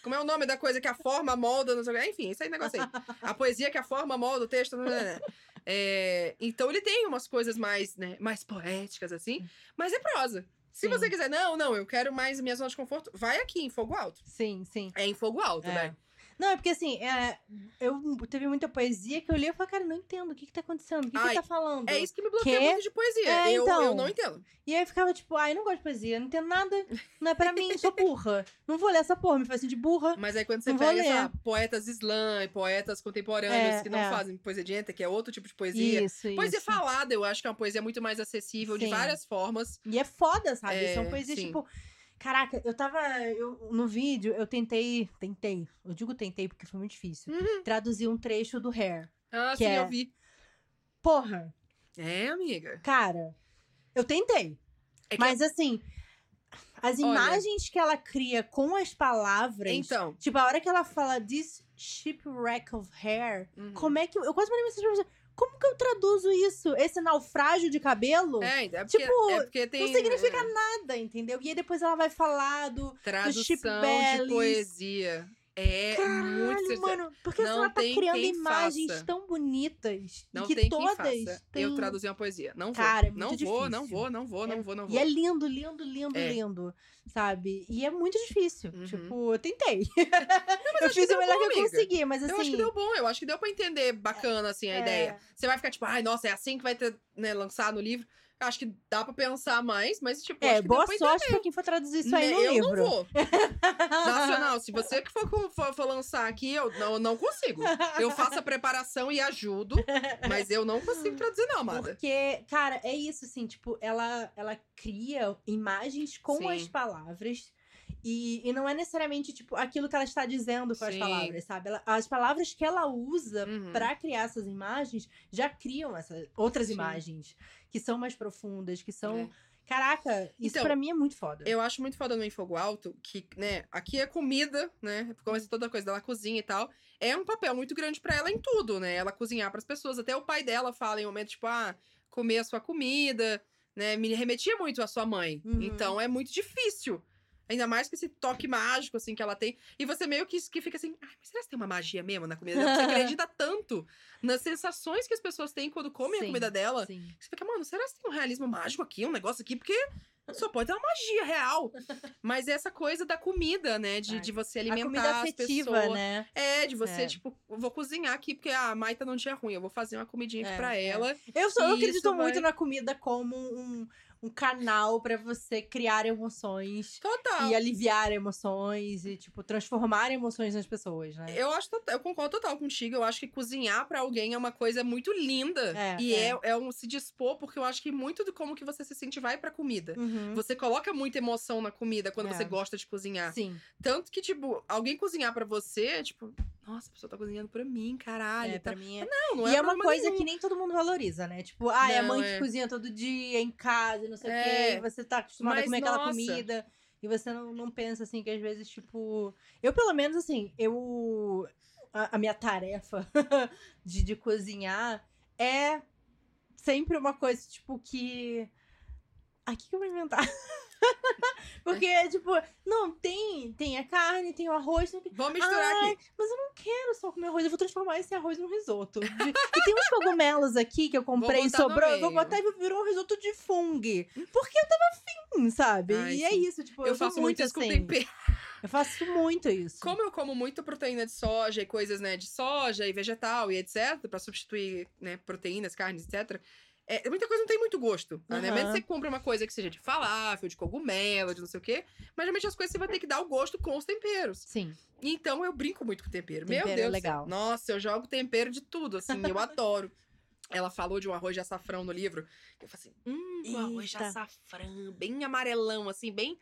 Como é o nome da coisa que a forma molda, não sei o que. Enfim, esse aí negócio aí. A poesia que a forma molda o texto. né, né, né. É, então ele tem umas coisas mais, né, mais poéticas, assim, mas é prosa. Se Sim. você quiser, não, não, eu quero mais minha zona de conforto, vai aqui em Fogo Alto. Sim, sim. É em Fogo Alto, É. né? Não, é porque assim, é, eu teve muita poesia que eu li e falei, cara, não entendo, o que que tá acontecendo? O que, que tá falando? É isso que me bloqueia Quê? muito de poesia. É, eu, então. eu não entendo. E aí eu ficava tipo, ai, não gosto de poesia, não entendo nada, não é pra mim, sou burra. Não vou ler essa porra, me faz sentir burra. Mas aí quando você pega, lá, poetas slam e poetas contemporâneos É, que não é. fazem poesia de enter, que é outro tipo de poesia. Isso, Poesia isso. falada, eu acho que é uma poesia muito mais acessível de Sim. várias formas. E é foda, sabe? É, São poesias, sim. tipo. Caraca, eu tava. Eu, no vídeo, eu tentei. Tentei. Eu digo tentei porque foi muito difícil. Uhum. Traduzir um trecho do Hair. Ah, sim, é- eu vi. Porra, É, amiga. cara, eu tentei. É Mas assim, as Olha. imagens que ela cria com as palavras. Então. Tipo, a hora que ela fala this shipwreck of hair, uhum. como é que. Eu quase mandei mensagem pra você. Como que eu traduzo isso? Esse naufrágio de cabelo? É, é porque, Tipo, é porque tem. não significa é, nada, entendeu? E aí depois ela vai falar do. Tradução chip de poesia. É muito Caralho, certo. mano, porque Não ela tá criando imagens faça. tão bonitas. Não e que tem todas quem faça. têm... Eu traduzi uma poesia. Não vou. Cara, é muito não vou, não vou, não vou, não vou, não vou, não E vou. é lindo, lindo, lindo, É. lindo, sabe? E é muito difícil. Uhum. Tipo, eu tentei. eu acho que fiz o melhor bom, que eu consegui, mas assim... Eu acho que deu bom, eu acho que deu pra entender bacana, assim, a É. ideia. Você vai ficar tipo, ai, nossa, é assim que vai ter, né, lançar no livro. Eu acho que dá pra pensar mais, mas, tipo, eu É, acho que deu boa sorte pra quem for traduzir isso aí Né, no eu livro. não vou. Nacional, se você que for, for- for lançar aqui, eu não, eu não consigo. Eu faço a preparação e ajudo, mas eu não consigo traduzir, não, amada. Porque, cara, é isso, assim, tipo, ela, ela cria imagens com Sim. as palavras. E, e não é necessariamente, tipo, aquilo que ela está dizendo com as Sim. palavras, sabe? Ela- as palavras que ela usa Uhum. pra criar essas imagens já criam essas outras Sim. imagens que são mais profundas, que são. É. Caraca, isso Então, pra mim é muito foda. Eu acho muito foda no Em Fogo Alto que, né, aqui é comida, né? Começa toda coisa dela cozinha e tal. É um papel muito grande pra ela em tudo, né? Ela cozinhar pras pessoas. Até o pai dela fala em momentos, tipo, ah, comer a sua comida, né? Me remetia muito à sua mãe. Uhum. Então é muito difícil Ainda mais com esse toque mágico, assim, que ela tem. E você meio que, que fica assim, ai, mas será que tem uma magia mesmo na comida dela? Você acredita tanto nas sensações que as pessoas têm quando comem Sim, a comida dela. Sim. Você fica, mano, será que tem um realismo mágico aqui, um negócio aqui? Porque só pode ter uma magia real. Mas é essa coisa da comida, né? De, Ai, de você A alimentar comida as afetiva, pessoas. né? É, de você, É. tipo, eu vou cozinhar aqui porque a tá num dia ruim. Eu vou fazer uma comidinha aqui É, pra é. ela. Eu, sou, eu acredito muito vai- na comida como um, um canal pra você criar emoções Total. e aliviar emoções e, tipo, transformar emoções nas pessoas, né? Eu acho total- eu concordo total contigo. Eu acho que cozinhar pra alguém é uma coisa muito linda. É, e é. é. É, um se dispor, porque eu acho que muito de como que você se sente vai pra comida. Uhum. Você coloca muita emoção na comida quando É. você gosta de cozinhar. Sim. Tanto que, tipo, alguém cozinhar pra você, é tipo, nossa, a pessoa tá cozinhando pra mim, caralho. É, tá... pra mim é. Não, não e é, é uma coisa nenhum. que nem todo mundo valoriza, né? Tipo, ah, é a Não, mãe é. que cozinha todo dia em casa, e não sei o É. quê, e você tá acostumada a comer aquela nossa. comida. E você não, não pensa assim que às vezes, tipo. Eu, pelo menos, assim, eu. A, a minha tarefa de, de cozinhar é sempre uma coisa, tipo, que. Aqui que eu vou inventar. Porque, tipo, não, tem, tem a carne, tem o arroz, tem Vamos misturar Ai, aqui. Mas eu não quero só comer arroz, eu vou transformar esse arroz num risoto. De- E tem uns cogumelos aqui que eu comprei e sobrou, eu vou botar e virou um risoto de fungo. Porque eu tava afim, sabe? Ai, e é sim. isso, tipo, eu, Eu, faço muito isso com assim. tempero. Eu faço muito isso. Como eu como muito proteína de soja e coisas, né, de soja e vegetal e etc, pra substituir, né, proteínas, carnes, etc. É, muita coisa não tem muito gosto. Né? Aham. Mesmo que você compra uma coisa que seja de falafel, de cogumelo, de não sei o quê. Mas geralmente as coisas você vai ter que dar o gosto com os temperos. Sim. Então eu brinco muito com tempero. Meu Tempero é Deus. do legal. Nossa, eu jogo tempero de tudo, assim, eu adoro. Ela falou de um arroz de açafrão no livro. Eu falei assim: hum, um arroz de açafrão, bem amarelão, assim, bem.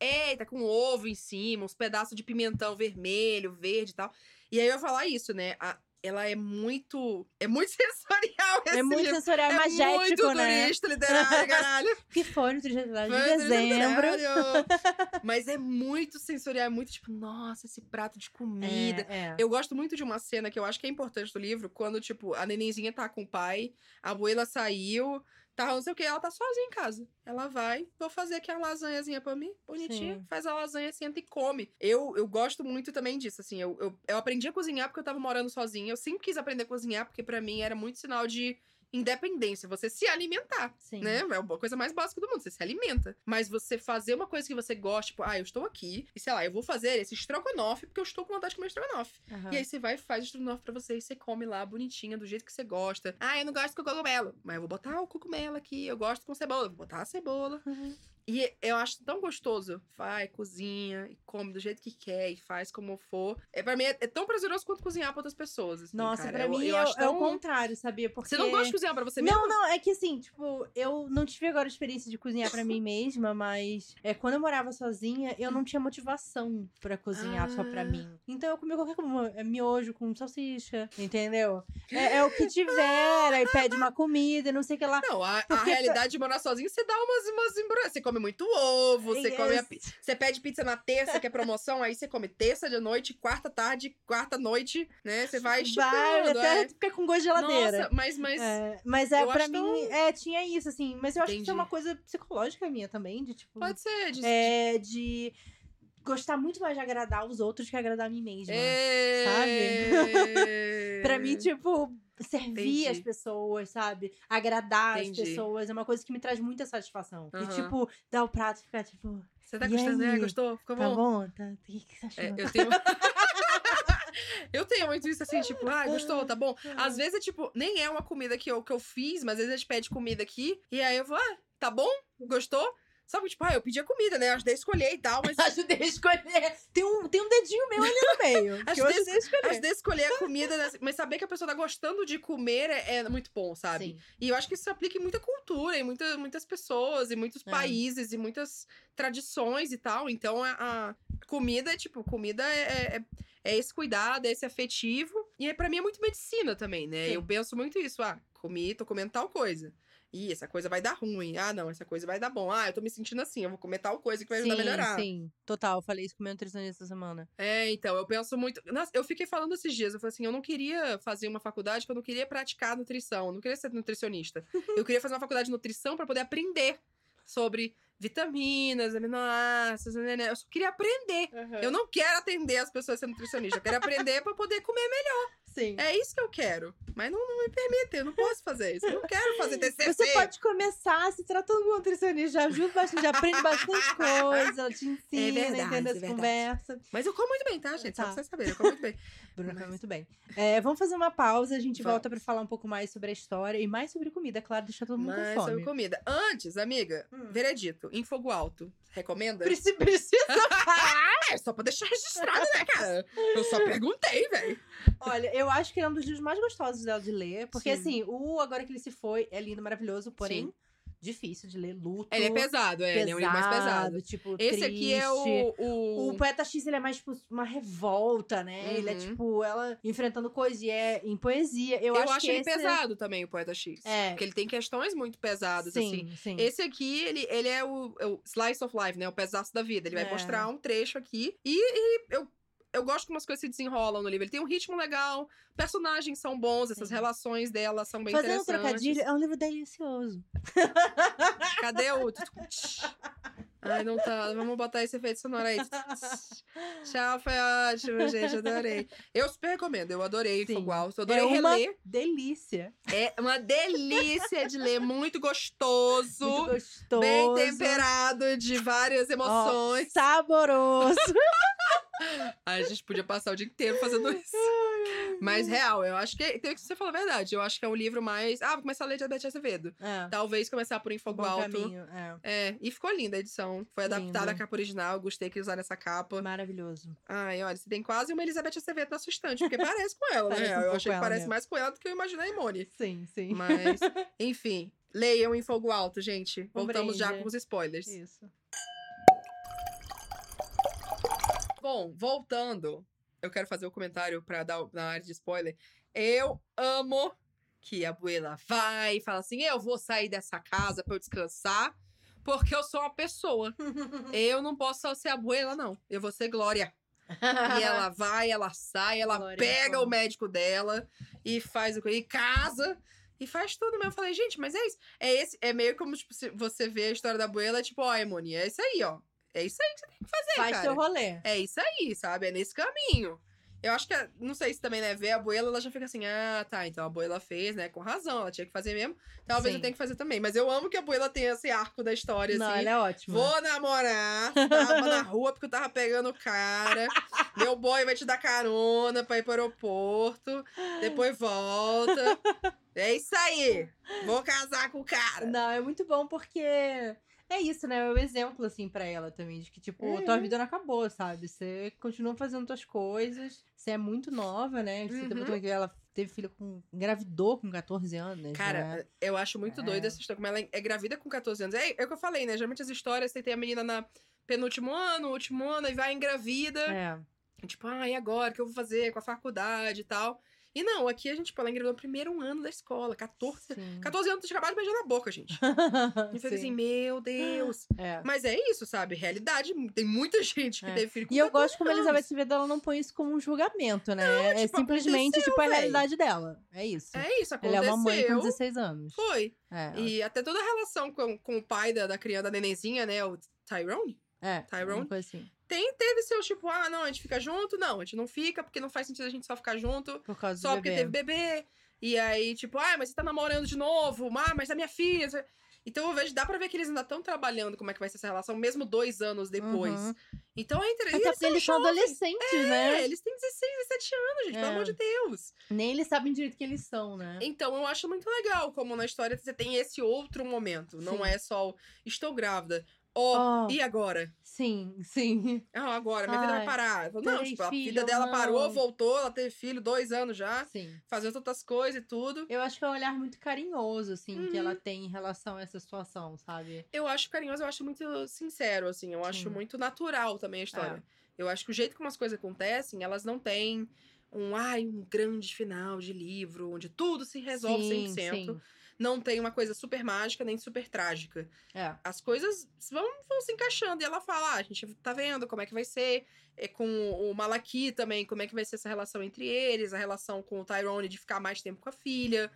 Eita, com ovo em cima, uns pedaços de pimentão vermelho, verde e tal. E aí eu ia falar isso, né? A- ela é muito. É muito sensorial esse É muito livro. sensorial, é É magético, muito né? turista literário, caralho. Que foi no 30 de Foi dezembro. Mas é muito sensorial, é muito tipo, nossa, esse prato de comida. É, é. Eu gosto muito de uma cena que eu acho que é importante do livro, quando, tipo, a nenenzinha tá com o pai, a abuela saiu, tá não sei o que, ela tá sozinha em casa. Ela vai, vou fazer aqui a lasanhazinha pra mim, bonitinha, Sim. faz a lasanha, senta e come. Eu, eu gosto muito também disso, assim, eu, eu, eu aprendi a cozinhar porque eu tava morando sozinha, eu sempre quis aprender a cozinhar, porque pra mim era muito sinal de independência, você se alimentar Sim. né? É a coisa mais básica do mundo, você se alimenta. Mas você fazer uma coisa que você gosta, tipo, ah, eu estou aqui, e sei lá, eu vou fazer esse estrogonofe porque eu estou com vontade de comer estrogonofe. Aham. E aí você vai e faz o estrogonofe pra você e você come lá bonitinha, do jeito que você gosta. Ah, eu não gosto com cogumelo, mas eu vou botar o cogumelo aqui, eu gosto com cebola, vou botar a cebola. Uhum. E eu acho tão gostoso. Vai, cozinha, e come do jeito que quer, e faz como for. É, pra mim é, é tão prazeroso quanto cozinhar pra outras pessoas. assim, Nossa, cara. pra Eu- mim eu é, acho é o tão- contrário, sabia? Porque... Você não gosta de cozinhar pra você mesmo? Não, não, é que assim, tipo, eu não tive agora a experiência de cozinhar pra mim mesma, mas é, quando eu morava sozinha, eu não tinha motivação pra cozinhar só pra Ah. mim. Então eu comia qualquer coisa, é, miojo com salsicha, entendeu? É, é o que tiver, aí pede uma comida e não sei o que lá. Não, a, a realidade de morar sozinho, você dá umas, umas embro... Você come muito ovo, você E come a pi- Você pede pizza na terça, que é promoção, aí você come terça de noite, quarta tarde, quarta noite, né? Você vai esticando. Vai, até é. fica com gosto de geladeira. Nossa, mas, mas É, mas é, pra mim, tão- é, tinha isso, assim. Mas eu acho que isso é uma coisa psicológica minha também, de tipo. pode ser. De, É, de gostar muito mais de agradar os outros que agradar a mim mesma. é... sabe? Pra mim, tipo, servir Entendi. as pessoas, sabe? Agradar Entendi. as pessoas é uma coisa que me traz muita satisfação. Aham. E, tipo, dar o prato e ficar, tipo, Você tá gostando? É, aí? gostou? Ficou tá bom? bom? Tá... O que que você achou? É, eu tenho. eu tenho muito isso assim, tipo, ah, gostou, tá bom. Às vezes é tipo, nem é uma comida que eu, que eu fiz, mas às vezes a gente pede comida aqui, e aí eu vou, ah, tá bom? Gostou? Que, tipo, ah, eu pedi a comida, né? Ajudei a escolher e tal, mas. Ajudei a escolher. Tem um, tem um dedinho meu ali no meio. Ajudei ajudei a escolher. Ajudei a escolher a comida, né? mas saber que a pessoa tá gostando de comer é, é muito bom, sabe? Sim. E eu acho que isso se aplica em muita cultura, em muita, muitas pessoas, em muitos É. países, e muitas tradições e tal. Então, a, a comida, tipo, comida é, é, é esse cuidado, é esse afetivo. E é, pra mim é muito medicina também, né? Sim. Eu penso muito isso. Ah, comi, tô comendo tal coisa. Ih, essa coisa vai dar ruim. Ah, não, essa coisa vai dar bom. Ah, eu tô me sentindo assim, eu vou comer tal coisa que vai ajudar a melhorar. Sim, total. Eu falei isso com o meu nutricionista essa semana. É, então, eu penso muito. Nossa, eu fiquei falando esses dias, eu falei assim, eu não queria fazer uma faculdade que eu não queria praticar nutrição, eu não queria ser nutricionista. eu queria fazer uma faculdade de nutrição pra poder aprender sobre vitaminas, aminoácidos, né, né, eu só queria aprender. Eu não quero atender as pessoas sendo nutricionista, eu quero aprender pra poder comer melhor. Sim. É isso que eu quero. Mas não, não me permite, eu não posso fazer isso. Eu não quero fazer TCC. Você pode começar se tratando com um nutricionista, já ajuda bastante, já aprende bastante coisa, ela te ensina, verdade, entende é essa verdade. conversa. Mas eu como muito bem, tá, gente? Só Tá. pra vocês saberem, eu como muito bem. Bruna Mas- muito bem. É, vamos fazer uma pausa, a gente Vamos. volta pra falar um pouco mais sobre a história e mais sobre comida, é claro, deixar todo mundo Mas com sobre fome. comida. Antes, amiga, Hum. veredito, em fogo alto. Recomenda? Preci- Precisa falar! É, só pra deixar registrado, né, cara? Eu só perguntei, velho. Olha, eu acho que é um dos livros mais gostosos dela de ler, porque Sim. assim, o Agora que ele se foi é lindo, maravilhoso, porém Sim. difícil de ler, luto. Ele é pesado, é, ele é um livro mais pesado. Tipo, Esse aqui é triste. o. O, O Poeta X, ele é mais, tipo, uma revolta, né? Ele é, Uhum. tipo, ela enfrentando coisa e é em poesia. Eu, Eu, acho, ele pesado também, o Poeta X. É. Porque ele tem questões muito pesadas, assim. Sim, sim. Esse aqui, ele, ele é o, é o Slice of Life, né? O pedaço da vida. Ele vai É. mostrar um trecho aqui. E, e eu, eu gosto como as coisas se desenrolam no livro. Ele tem um ritmo legal, personagens são bons, essas Sim. relações dela são bem Fazendo interessantes. trocadilho, é um livro delicioso. Cadê o. Ai, não tá. Vamos botar esse efeito sonoro aí. Tchau, foi ótimo, gente. Adorei. Eu super recomendo. Eu adorei Sim. Fogo Alto. Eu adorei é uma reler. delícia. É uma delícia de ler, muito gostoso. Muito gostoso. Bem temperado, de várias emoções. saboroso. A gente podia passar o dia inteiro fazendo isso. Mas, real, eu acho que. Tem que você falar a verdade. Eu acho que é o livro mais. Ah, vou começar a ler de Beth Azevedo. É, Talvez começar por Em Fogo bom Alto. caminho. É. É, e ficou linda a edição. Foi adaptada à capa original. Gostei que usaram essa capa. Maravilhoso. Ai, olha, você tem quase uma Elizabeth Acevedo na sua estante, porque parece com ela, né? um eu achei que parece mesmo. mais com ela do que eu imaginei, Mone. Sim, sim. Mas, enfim, leiam em fogo alto, gente. Um Voltamos já com os spoilers. Isso. Bom, voltando, eu quero fazer o comentário pra dar na área de spoiler. Eu amo que a abuela vai e fala assim: eu vou sair dessa casa pra eu descansar, porque eu sou uma pessoa. Eu não posso só ser abuela, não. Eu vou ser Glória. E ela vai, ela sai, ela Glória, pega bom. o médico dela e faz o que? E casa. E faz tudo mesmo. Eu falei, gente, mas é isso. É, esse, é meio como tipo, se você vê a história da abuela, tipo, ó, Emoni, é isso aí, ó. É isso aí que você tem que fazer, Faz cara. seu rolê. É isso aí, sabe? É nesse caminho. Eu acho que, não sei se também, né, ver a abuela, ela já fica assim, ah, tá, então a abuela fez, né, com razão, ela tinha que fazer mesmo, talvez Sim. eu tenha que fazer também. Mas eu amo que a abuela tenha esse arco da história, Não, assim. ela é ótima. Vou namorar, tava na rua porque eu tava pegando o cara. Meu boy vai te dar carona pra ir pro aeroporto. Depois volta. É isso aí. Vou casar com o cara. Não, é muito bom porque é isso, né? É o exemplo, assim, pra ela também. De que, tipo, Uhum. tua vida não acabou, sabe? Você continua fazendo tuas coisas. Você é muito nova, né? Você Uhum. que ela teve filho com. engravidou com 14 anos. né? Cara, eu acho muito É. doido essa história. Como ela é gravida com 14 anos. É, é o que eu falei, né? Geralmente as histórias, você tem a menina na penúltimo ano, último ano, e vai engravida. É. Tipo, ah, e agora? O que eu vou fazer com a faculdade e tal? E não, aqui a gente, tipo, ela engravidou no primeiro ano da escola. 14, Sim. 14 anos, de beijar na boca, gente. E fica assim, Sim. meu Deus. É. Mas é isso, sabe? Realidade, tem muita gente que É. teve filho com E eu 14 gosto como a anos. Elizabeth Acevedo ela não põe isso como um julgamento, né? é tipo, simplesmente, tipo, a realidade dela. É isso. É isso, Ela é aconteceu. uma mãe com 16 anos. Foi. É, E até toda a relação com, com o pai da, da criança, da nenenzinha, né? O Tyrone. é Tyrone? assim. Tem, teve seus, tipo, ah, não, a gente fica junto. Não, a gente não fica, porque não faz sentido a gente só ficar junto. Por causa Só do porque bebê. teve bebê. E aí, tipo, ah, mas você tá namorando de novo. Ah, mas é minha filha. Então eu vejo, dá pra ver que eles ainda estão trabalhando como é que vai ser essa relação, mesmo dois anos depois. Uhum. Então é interessante. Até porque eles são adolescentes, né? É, eles têm 16, 17 anos, gente, pelo É. amor de Deus. Nem eles sabem direito que eles são, né? Então eu acho muito legal como na história você tem esse outro momento. Não Sim. é só o estou grávida. Ó, Oh. e agora? Sim, sim. Ah, agora, minha vida vai Ai, parar. Não, terei tipo, a filho vida dela não. parou, voltou, ela teve filho, dois anos já, Sim. fazendo outras coisas e tudo. Eu acho que é um olhar muito carinhoso, assim, que Uhum. ela tem em relação a essa situação, sabe? Eu acho carinhoso, eu acho muito sincero, assim. Eu acho Sim. muito natural também a história. É. Eu acho que o jeito como as coisas acontecem, elas não têm um, ai, um grande final de livro, onde tudo se resolve sim, 100%. Sim. Não tem uma coisa super mágica, nem super trágica. É. As coisas vão, vão se encaixando. E ela fala, ah, a gente tá vendo como é que vai ser. É, com o Malaki também, como é que vai ser essa relação entre eles. A relação com o Tyrone de ficar mais tempo com a filha.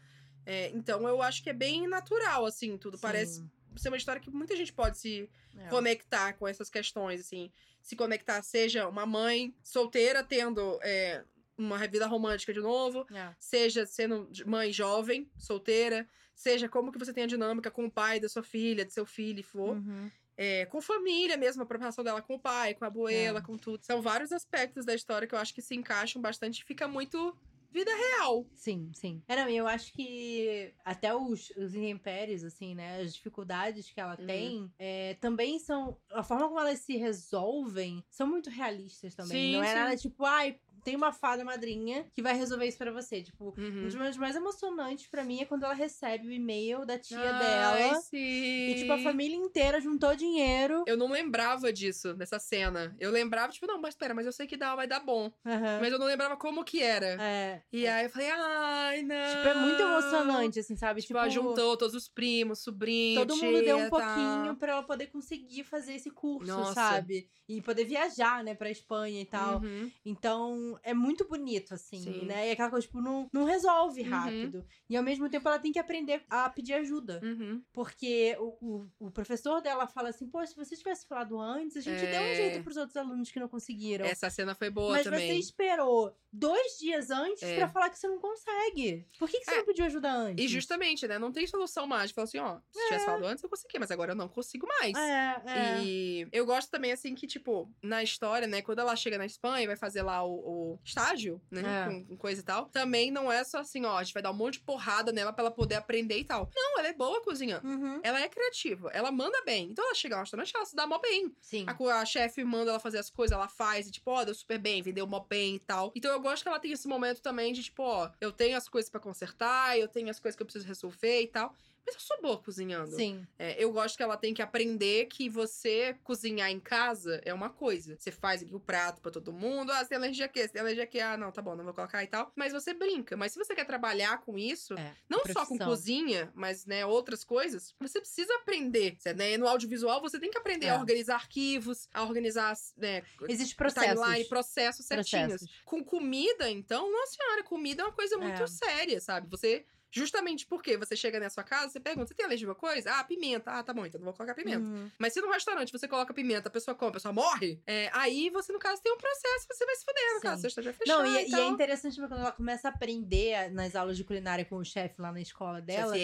É, então, eu acho que é bem natural, assim, tudo. Parece Sim. ser uma história que muita gente pode se É. conectar com essas questões, assim. Se conectar, seja uma mãe solteira tendo é, uma vida romântica de novo, É. seja sendo mãe jovem, solteira, seja como que você tem a dinâmica com o pai da sua filha, do seu filho, e for. Uhum. É, com família mesmo, a preocupação dela com o pai, com a abuela, É. com tudo. São vários aspectos da história que eu acho que se encaixam bastante e fica muito vida real. Sim, sim. É, não, eu acho que até os, os intempéries, assim, né? As dificuldades que ela Uhum. tem é, também são. A forma como elas se resolvem são muito realistas também. Sim, não é sim. nada tipo, ai, tem uma fada madrinha que vai resolver isso pra você. Tipo, um Uhum. dos momentos mais emocionantes pra mim é quando ela recebe o e-mail da tia Ai, dela. sim. E, tipo, a família inteira juntou dinheiro. Eu não lembrava disso, dessa cena. Eu lembrava, tipo, não, mas espera, mas eu sei que dá, vai dar bom. Aham. Mas eu não lembrava como que era. É. E aí eu falei, ai, não. Tipo, é muito emocionante, assim, sabe? Tipo, ela juntou todos os primos, sobrinhos, Todo mundo deu um tia, pouquinho pra ela poder conseguir fazer esse curso, Nossa. sabe? E poder viajar, né, pra Espanha e tal. Uhum. Então, é muito bonito, assim, Sim. né? E aquela coisa, tipo, não, não resolve Uhum. rápido. E ao mesmo tempo ela tem que aprender a pedir ajuda. Uhum. Porque o, o, o professor dela fala assim, pô, se você tivesse falado antes, a gente deu um É. jeito pros outros alunos que não conseguiram. Essa cena foi boa Mas também. você esperou dois dias antes É. pra falar que você não consegue. Por que, que você É. não pediu ajuda antes? E justamente, né? Não tem solução mágica. Fala assim, ó, se tivesse falado antes, eu consegui, mas agora eu não consigo mais. É, é. E eu gosto também, assim, que, tipo, na história, né, quando ela chega na Espanha e vai fazer lá o, o estágio, né, É. com, coisa e tal, também não é só assim, ó, a gente vai dar um monte de porrada nela pra ela poder aprender e tal. Não, ela é boa cozinhando. Uhum. Ela é criativa, ela manda bem. Então ela chega no restaurante, ela se dá mó bem. Sim. A, a chefe manda ela fazer as coisas, ela faz, e tipo, ó, deu super bem, vendeu mó bem e tal. Então eu gosto que ela tem esse momento também de, tipo, ó, eu tenho as coisas pra consertar, eu tenho as coisas que eu preciso resolver e tal. Mas eu sou boa cozinhando. Sim. É, eu gosto que ela tem que aprender que você cozinhar em casa é uma coisa. Você faz aqui o prato pra todo mundo. Ah, você tem alergia aqui, você tem alergia aqui. Ah, não, tá bom, não vou colocar e tal. Mas você brinca. Mas se você quer trabalhar com isso, É, não só com cozinha, mas, né, outras coisas, você precisa aprender. Você, né, no audiovisual, você tem que aprender É. a organizar arquivos, a organizar, né, Existe processos. timeline, processos certinhos. Processos. Com comida, então, nossa senhora, comida é uma coisa muito É. séria, sabe? Você. Justamente porque você chega na sua casa, você pergunta: você tem alergia a alguma coisa? Ah, pimenta. Ah, tá bom, então não vou colocar pimenta. Uhum. Mas se no restaurante você coloca pimenta, a pessoa come, a pessoa morre, é, aí você, no caso, tem um processo, você vai se fuder, no Sim. caso, você esteja fechado. Não, e, e é então... interessante porque quando ela começa a aprender nas aulas de culinária com o chefe lá na escola dela,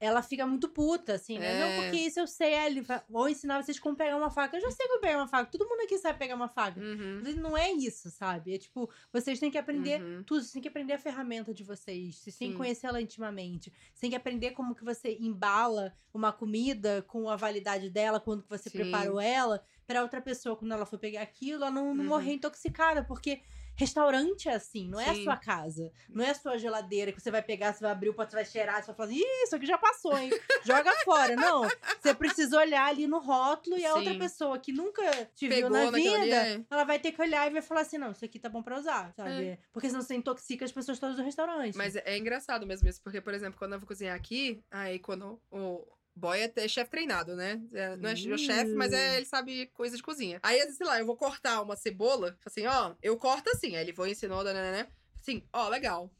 ela fica muito puta, assim, né? É. Não, porque isso eu sei, ele vou ensinar vocês como pegar uma faca. Eu já sei como pegar uma faca, todo mundo aqui sabe pegar uma faca. Uhum. Mas Não é isso, sabe? É tipo, vocês têm que aprender Uhum. tudo, vocês têm que aprender a ferramenta de vocês, vocês têm que conhecer ela intimamente, vocês têm que aprender como que você embala uma comida com a validade dela, quando que você Sim. preparou ela, pra outra pessoa, quando ela for pegar aquilo, ela não, não Uhum. morrer intoxicada, porque restaurante é assim, não é a sua casa, não é a sua geladeira que você vai pegar, você vai abrir o pote, você vai cheirar, você vai falar assim, "Ih, isso aqui já passou, hein? Joga fora. Não, você precisa olhar ali no rótulo e a outra Sim. pessoa que nunca te Pegou viu na naquilo ali, vida, é. ela vai ter que olhar e vai falar assim: não, isso aqui tá bom pra usar, sabe? Porque senão você intoxica as pessoas todas do restaurante. Mas é, é engraçado mesmo isso, porque, por exemplo, quando eu vou cozinhar aqui, aí quando o boy é, é chefe treinado, né? É, não é o chefe, mas é, ele sabe coisa de cozinha. Aí, sei lá, eu vou cortar uma cebola, assim, ó, eu corto assim, aí ele foi ensinou, né, né, né, assim, ó, legal.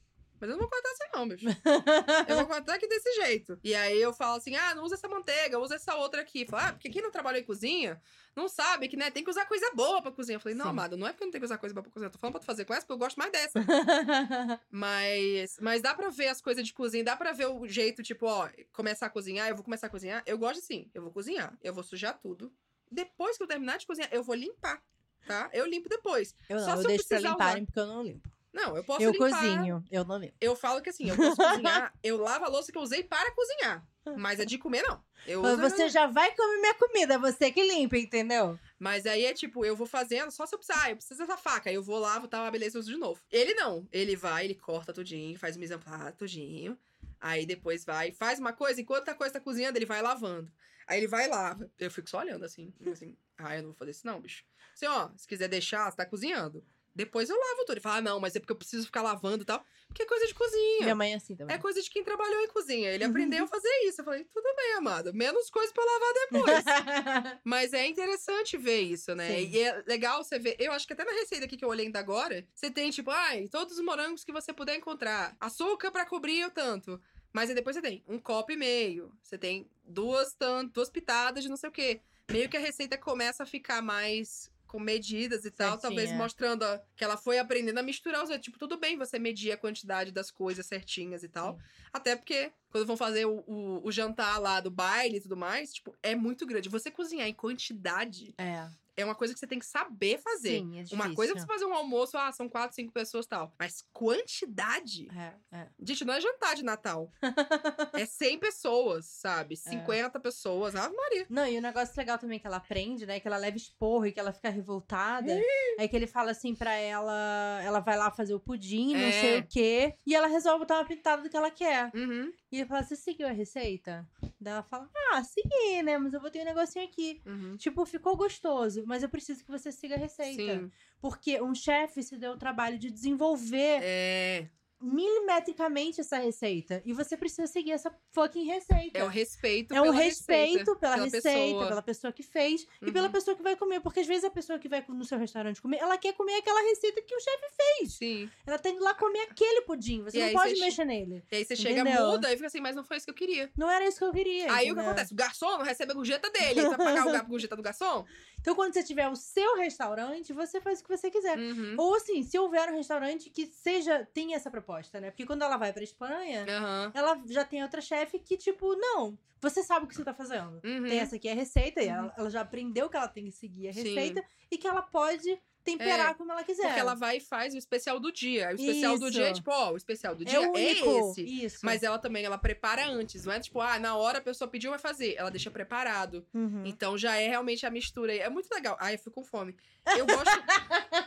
Mas eu não vou cortar assim não, bicho. Eu vou cortar aqui desse jeito. E aí eu falo assim, ah, não usa essa manteiga, usa essa outra aqui. Fala, ah, porque quem não trabalhou em cozinha não sabe que, né, tem que usar coisa boa pra cozinhar. Eu falei, não, Sim. amado, não é porque eu não tenho que usar coisa boa pra cozinhar. Eu tô falando pra tu fazer com essa, porque eu gosto mais dessa. Mas, mas dá pra ver as coisas de cozinha, dá pra ver o jeito, tipo, ó, começar a cozinhar, eu vou começar a cozinhar. Eu gosto assim, eu vou cozinhar, eu vou sujar tudo. Depois que eu terminar de cozinhar, eu vou limpar, tá? Eu limpo depois. eu Só não, eu se eu deixo pra precisar limparem porque eu não limpo. Não, eu posso eu limpar. cozinho, eu não limpo. Eu falo que assim, eu posso cozinhar, eu lavo a louça que eu usei para cozinhar. Mas a de comer, não. Eu Mas uso- você já vai comer minha comida, é você que limpa, entendeu? Mas aí é tipo, eu vou fazendo, só se eu precisar, ah, eu preciso dessa faca. Aí eu vou lá, vou tá, beleza, eu uso de novo. Ele não. Ele vai, ele corta tudinho, faz o mise tudinho. Aí depois vai, faz uma coisa, enquanto a coisa tá cozinhando, ele vai lavando. Aí ele vai e lava. Eu fico só olhando assim, assim. Ah, eu não vou fazer isso não, bicho. Assim, ó, se quiser deixar, você tá cozinhando. Depois eu lavo tudo. Ele fala, ah, não, mas é porque eu preciso ficar lavando e tal. Porque é coisa de cozinha. Minha mãe é assim também. É coisa de quem trabalhou em cozinha. Ele Uhum. aprendeu a fazer isso. Eu falei, tudo bem, amado. Menos coisa pra lavar depois. Mas é interessante ver isso, né? Sim. E é legal você ver. Eu acho que até na receita aqui que eu olhei ainda agora, você tem, tipo, ai, todos os morangos que você puder encontrar. Açúcar pra cobrir o tanto. Mas aí depois você tem um copo e meio. Você tem duas, tan- duas pitadas de não sei o quê. Meio que a receita começa a ficar mais com medidas e tal, talvez Certinha. mostrando que ela foi aprendendo a misturar os Tipo, tudo bem você medir a quantidade das coisas certinhas e tal. Sim. Até porque, quando vão fazer o, o, o jantar lá do baile e tudo mais, tipo, é muito grande. Você cozinhar em quantidade É. é uma coisa que você tem que saber fazer. Sim, é difícil. Uma coisa é você fazer um almoço, ah, são quatro, cinco pessoas e tal. Mas quantidade? É, é. Gente, não é jantar de Natal. é 100 pessoas, sabe? 50 pessoas. Ave Maria. Não, e o negócio legal também que ela aprende, né? Que ela leva esporro e que ela fica revoltada. é que ele fala assim pra ela: ela vai lá fazer o pudim, não É. sei o quê. E ela resolve botar uma pintada do que ela quer. Uhum, E ele fala: Você seguiu a receita? Daí ela fala: Ah, segui, né? Mas eu botei um negocinho aqui. uhum. Tipo, ficou gostoso, mas eu preciso que você siga a receita. Sim. Porque um chefe se deu o trabalho de desenvolver É, milimetricamente essa receita. E você precisa seguir essa fucking receita. é o respeito É um pela respeito receita, pela, receita, pessoa. pela pessoa que fez e pela Uhum. pessoa que vai comer. Porque às vezes a pessoa que vai no seu restaurante comer, ela quer comer aquela receita que o chefe fez. Sim. Ela tem que ir lá comer aquele pudim. Você E não pode mexer nele. E aí você chega, Entendeu? muda e fica assim, mas não foi isso que eu queria. Não era isso que eu queria. Aí o que entendeu? acontece? O garçom não recebe a gorjeta dele. Você vai pagar o gar- a gorjeta do garçom? Então, quando você tiver o seu restaurante, você faz o que você quiser. Uhum. Ou assim, se houver um restaurante que seja, tenha essa proposta, né? Porque quando ela vai pra Espanha, Aham. ela já tem outra chefe que, tipo, não, você sabe o que você tá fazendo. Uhum. Tem essa aqui é a receita, e ela, ela já aprendeu que ela tem que seguir a Sim. receita e que ela pode temperar É, como ela quiser. Porque ela vai e faz o especial do dia. O especial do Isso. dia é tipo, ó, o especial do é dia é, único. esse. Isso. Mas ela também, ela prepara antes. Não é tipo, ah, na hora a pessoa pediu, vai fazer. Ela deixa preparado. Uhum. Então já é realmente a mistura. É muito legal. Ai, eu fico com fome. Eu gosto,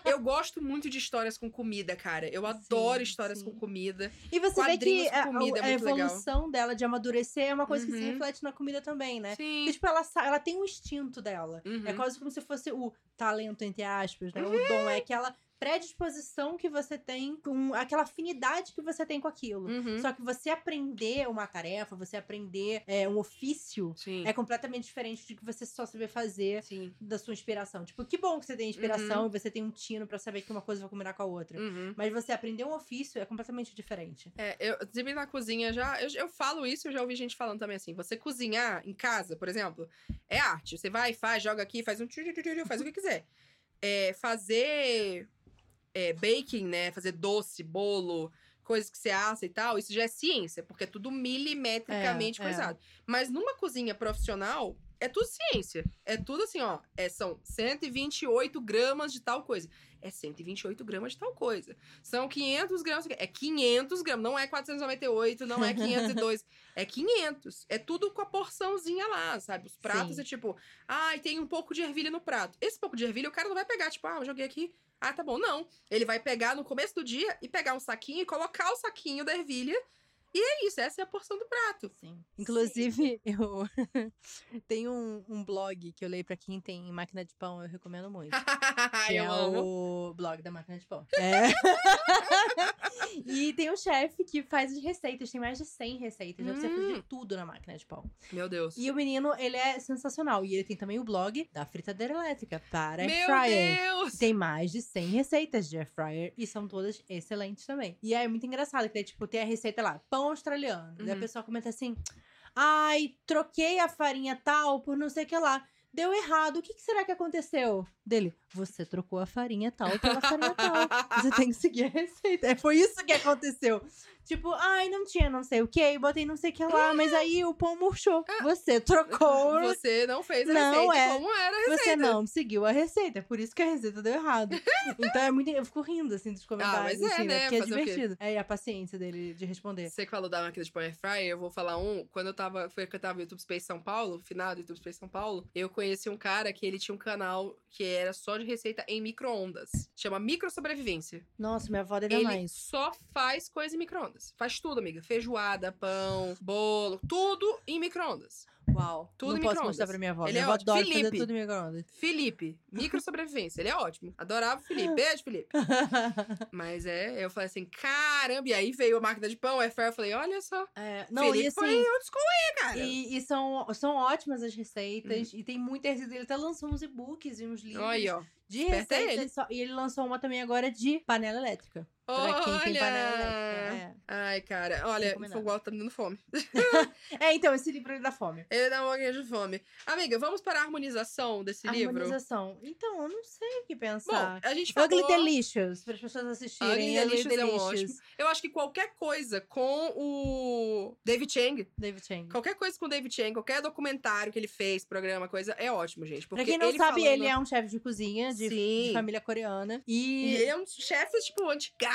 eu gosto muito de histórias com comida, cara. Eu adoro Sim, histórias sim. com comida. E você vê que a, comida é a legal. evolução dela de amadurecer é uma coisa que se Uhum. reflete na comida também, né? Sim. Porque, tipo, ela, ela tem um instinto dela. Uhum. É quase como se fosse o talento, entre aspas, né? O dom é aquela predisposição que você tem com aquela afinidade que você tem com aquilo. Uhum. Só que você aprender uma tarefa, você aprender é, um ofício, Sim. é completamente diferente de que você só saber fazer Sim. da sua inspiração. Tipo, que bom que você tem inspiração e você tem um tino pra saber que uma coisa vai combinar com a outra. Uhum. Mas você aprender um ofício é completamente diferente. É, eu sempre na cozinha já. Eu, eu falo isso, eu já ouvi gente falando também assim. Você cozinhar em casa, por exemplo, é arte. Você vai, faz, joga aqui, faz um faz o que quiser. É, fazer é, baking, né? Fazer doce, bolo, coisas que você assa e tal, isso já é ciência, porque é tudo milimetricamente É, é. coisado. Mas numa cozinha profissional, é tudo ciência. É tudo assim, ó. É, são 128 gramas de tal coisa. É 128 gramas de tal coisa. São 500 gramas. É 500 gramas. Não é 498, não é 502. é 500. É tudo com a porçãozinha lá, sabe? Os pratos Sim. é tipo, ai, tem um pouco de ervilha no prato. Esse pouco de ervilha o cara não vai pegar, tipo, ah, eu joguei aqui. Ah, tá bom. Não. Ele vai pegar no começo do dia e pegar um saquinho e colocar o saquinho da ervilha. E é isso, essa é a porção do prato. Sim. Inclusive, eu tenho um, um blog que eu leio pra quem tem máquina de pão, eu recomendo muito. Que eu é amo. o blog da máquina de pão. É. e tem um chefe que faz as receitas, tem mais de 100 receitas. Pra você fazer Hum. tudo na máquina de pão. Meu Deus. E o menino, ele é sensacional. E ele tem também o blog da fritadeira elétrica para Meu air fryer. Deus! Tem mais de 100 receitas de air fryer e são todas excelentes também. E é muito engraçado que tipo, tem a receita lá, pão australiano. Daí a Uhum. pessoa comenta assim: "Ai, troquei a farinha tal por não sei o que lá. Deu errado. O que, que será que aconteceu?" Dele: "Você trocou a farinha tal pela farinha tal. Você tem que seguir a receita." É, foi isso que aconteceu. Tipo, ai, não tinha não sei o que, botei não sei o que lá, mas aí o pão murchou. Você trocou Ah. Você não fez a Não, receita é. como era a receita. você não seguiu a receita, por isso que a receita deu errado. Então é muito. Eu fico rindo, assim, dos comentários, mas é, assim, né? Porque é Fazer divertido. É, a paciência dele de responder. Você que falou da máquina de pão air fryer, eu vou falar um. Quando eu tava, foi que eu tava no YouTube Space São Paulo, final do YouTube Space São Paulo, eu conheci um cara que ele tinha um canal que era só de receita em micro-ondas. Chama Micro Sobrevivência. Nossa, minha avó deve Ele mais. só faz coisa em micro-ondas. Faz tudo, amiga. Feijoada, pão, bolo, tudo em micro-ondas. Uau. tudo não em posso micro-ondas. mostrar pra minha avó. Ele minha é ótimo. fazer Felipe. tudo em micro-ondas. Felipe, micro sobrevivência. Ele é ótimo. Adorava o Felipe. Beijo, Felipe. Mas é, eu falei assim, caramba. E aí veio a máquina de pão, air fryer. Eu falei, olha só. É, não, Felipe e assim. foi school aí, cara. E, e são, são ótimas as receitas. E tem muita receita. Ele até lançou uns e-books e uns livros Olha aí, ó. de receitas. ele. só- e ele lançou uma também agora de panela elétrica. Pra quem tem panela Olha! elétrica. Ai, cara, olha, Recomendado. Fogol tá me dando fome. É. é, então, esse livro ele dá fome. Ele dá um pouquinho de fome. Amiga, vamos para a harmonização desse livro? Harmonização. Então, eu não sei o que Bom, pensar. a gente falou... Ugly Delicious, para as pessoas assistirem. Ugly Delicious é um ótimo. Eu acho que qualquer coisa com o David Chang, David Chang. qualquer coisa com o David Chang, qualquer documentário que ele fez, programa, coisa, é ótimo, gente. Porque Pra quem não ele sabe, falando... ele é um chefe de cozinha de, de família coreana. E E, ele é um chefe, tipo,